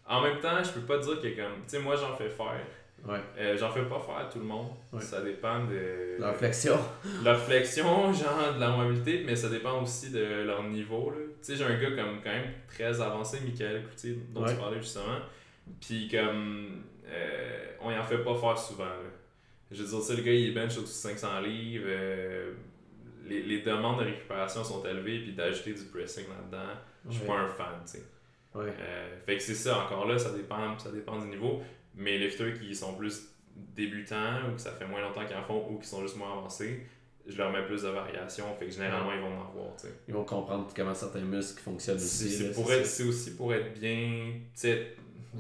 en même temps, je peux pas dire que comme. Tu sais, moi j'en fais faire. Ouais. Euh, J'en fais pas faire à tout le monde. Ouais. Ça dépend de La réflexion. *laughs* leur flexion, genre de leur mobilité, mais ça dépend aussi de leur niveau. Tu sais, j'ai un gars comme quand même très avancé, Michael Coutier, dont tu parlais justement. Puis comme euh, on y en fait pas faire souvent. là. Je veux dire, le gars il bench au-dessus de 500 livres. euh, les, les demandes de récupération sont élevées, puis d'ajouter du pressing là-dedans, je suis Ouais. pas un fan, tu sais. Ouais. Euh, fait que c'est ça, encore là, ça dépend, ça dépend du niveau. Mais les lifters qui sont plus débutants ou que ça fait moins longtemps qu'ils en font ou qui sont juste moins avancés, je leur mets plus de variations. Fait que généralement, ils vont en avoir. tu sais. Ils vont comprendre comment certains muscles fonctionnent aussi. pour être- c'est aussi pour être bien.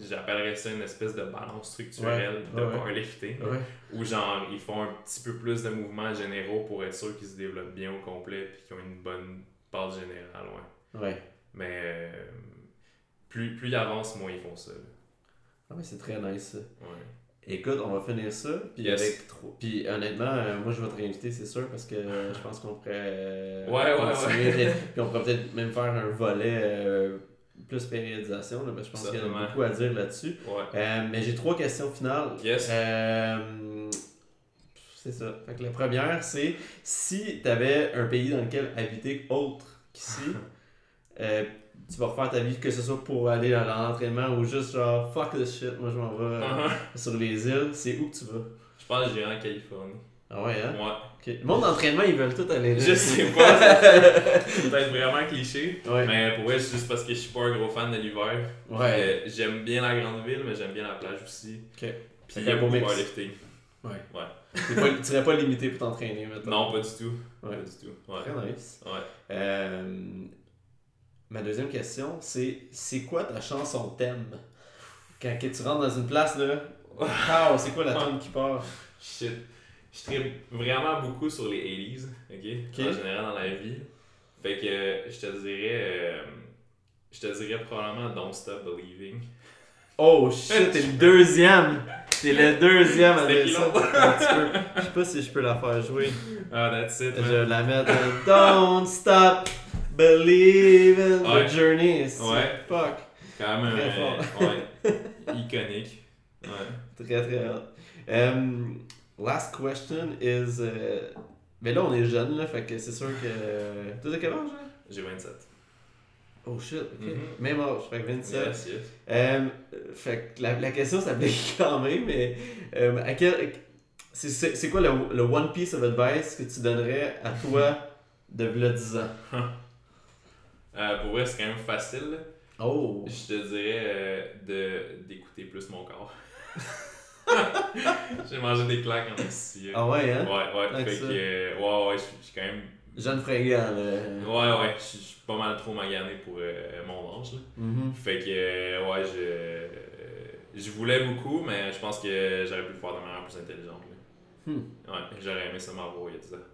J'appellerais ça une espèce de balance structurelle Ouais, de ouais, powerlifting. Ouais. Où genre, ils font un petit peu plus de mouvements généraux pour être sûr qu'ils se développent bien au complet puis qu'ils ont une bonne base générale. Ouais. Mais euh, plus, plus ils avancent, moins ils font ça. là. Ah, mais c'est très nice ça. Ouais. Écoute, on va finir ça. Puis Yes. avec trop. Puis honnêtement, euh, moi je vais te réinviter, c'est sûr, parce que euh, je pense qu'on pourrait. Ouais, ouais, ouais. Puis on pourrait peut-être même faire un volet plus périodisation, là, je pense qu'il y en a beaucoup à dire là-dessus. Ouais. Euh, mais j'ai trois questions finales. Yes. Euh, c'est ça. Fait que la première, c'est si tu avais un pays dans lequel habiter autre qu'ici, *laughs* euh, tu vas refaire ta vie, que ce soit pour aller dans l'entraînement ou juste genre fuck this shit, moi je m'en vais Uh-huh. sur les îles, c'est où que tu vas? Je pense que j'irai en Californie. Ah ouais, hein? Ouais. Le monde d'entraînement, ils veulent tout aller là. Je sais *laughs* pas. C'est peut-être vraiment cliché. Ouais. Mais pour vrai, c'est juste parce que je suis pas un gros fan de l'hiver. Ouais. Euh, J'aime bien la grande ville, mais j'aime bien la plage aussi. Ok. Puis il y a beaucoup de mix. powerlifting. Ouais. Ouais. Tu serais pas limité pour t'entraîner maintenant. Non, pas du tout. Ouais. Pas du tout. Ouais. Très nice. Ouais. Euh, ma deuxième question, c'est c'est quoi ta chanson thème? Quand tu rentres dans une place, là, *laughs* pow, c'est quoi la tune qui part? Shit. Je tripe vraiment beaucoup sur les 80s, ok? En général dans la vie. Fait que euh, je te dirais. euh, je te dirais probablement Don't Stop Believing. Oh shit, t'es le deuxième T'es le deuxième à dire ça. Je sais pas si je peux la faire jouer. Ah, that's it, man. Je vais la mettre dans Don't Stop Believing Ouais. the Journey. Ouais. Fuck. Quand même Très euh, fort. ouais, iconique. Ouais. *laughs* Très très hot. Um, last question is. euh, mais là, on est jeune, là, fait que c'est sûr que. Toi, t'as quel âge, hein? J'ai 27. Oh shit, ok. Mhm. Même âge, fait que 27. Yes, yes. Euh, fait que la, la question s'applique *laughs* quand même, mais euh, à quel. C'est, quoi le, le one piece of advice que tu donnerais à toi de v'là 10 ans? *laughs* Euh, pour vrai, c'est quand même facile. Oh! Je te dirais d'écouter plus mon corps. *laughs* J'ai mangé des claques en ici. Ah ouais, hein? Ouais, ouais. Fait ça. que, euh, ouais, ouais, je suis quand même. Jeanne Fringant, là. Ouais, ouais, je suis- pas mal trop magané pour euh, mon âge. là. Mhm. Fait que, euh, ouais, je. euh, Je voulais beaucoup, mais je pense que j'aurais pu le faire de manière plus intelligente. là. Hmm. Ouais, j'aurais aimé ça m'avoir il y a 10 ans.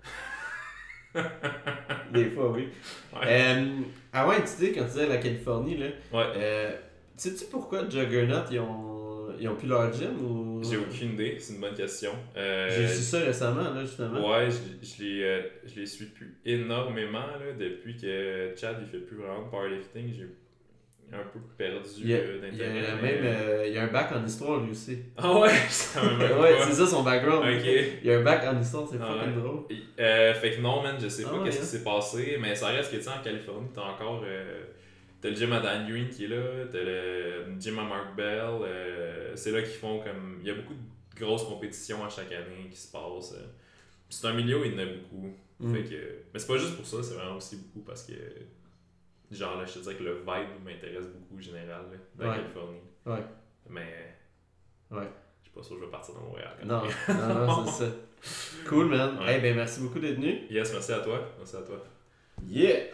*laughs* Des fois, oui. Ouais. Euh, ah ouais, tu sais, quand tu disais la Californie, là, Ouais. euh, sais-tu pourquoi Juggernaut, ils ont, ils ont plus leur gym ou... J'ai aucune idée, c'est une bonne question. Euh, J'ai su ça récemment, là, justement. Ouais, je, je les, euh, je les suis plus énormément là, depuis que Chad il fait plus vraiment de powerlifting. J'ai un peu perdu Il y a, euh, il y a d'intérêt. même euh, il y a un bac en histoire, lui aussi. Ah ouais, *laughs* ça même ouais, pas. c'est ça son background. Ok. Il y a un bac en histoire, c'est Ah fucking ouais. drôle. Euh, fait que non, man, je sais pas Ah ouais, qu'est-ce hein? qui s'est passé, mais ça reste que tu sais, en Californie, t'as encore. T'as le gym à Dan Green qui est là, t'as le gym à Mark Bell, euh, c'est là qu'ils font comme. Il y a beaucoup de grosses compétitions à chaque année qui se passent. euh. C'est un milieu où il y en a beaucoup. Mm. Fait que, mais c'est pas juste pour ça, c'est vraiment aussi beaucoup parce que. Genre là, je te dirais que le vibe m'intéresse beaucoup en général là, de la. Californie. Ouais. Mais. Ouais. Je suis pas sûr que je vais partir dans Montréal. quand Non, même. non, non, c'est *laughs* ça. Cool, man. Ouais. Eh ben, merci beaucoup d'être venu. Yes, merci à toi. Merci à toi. Yeah!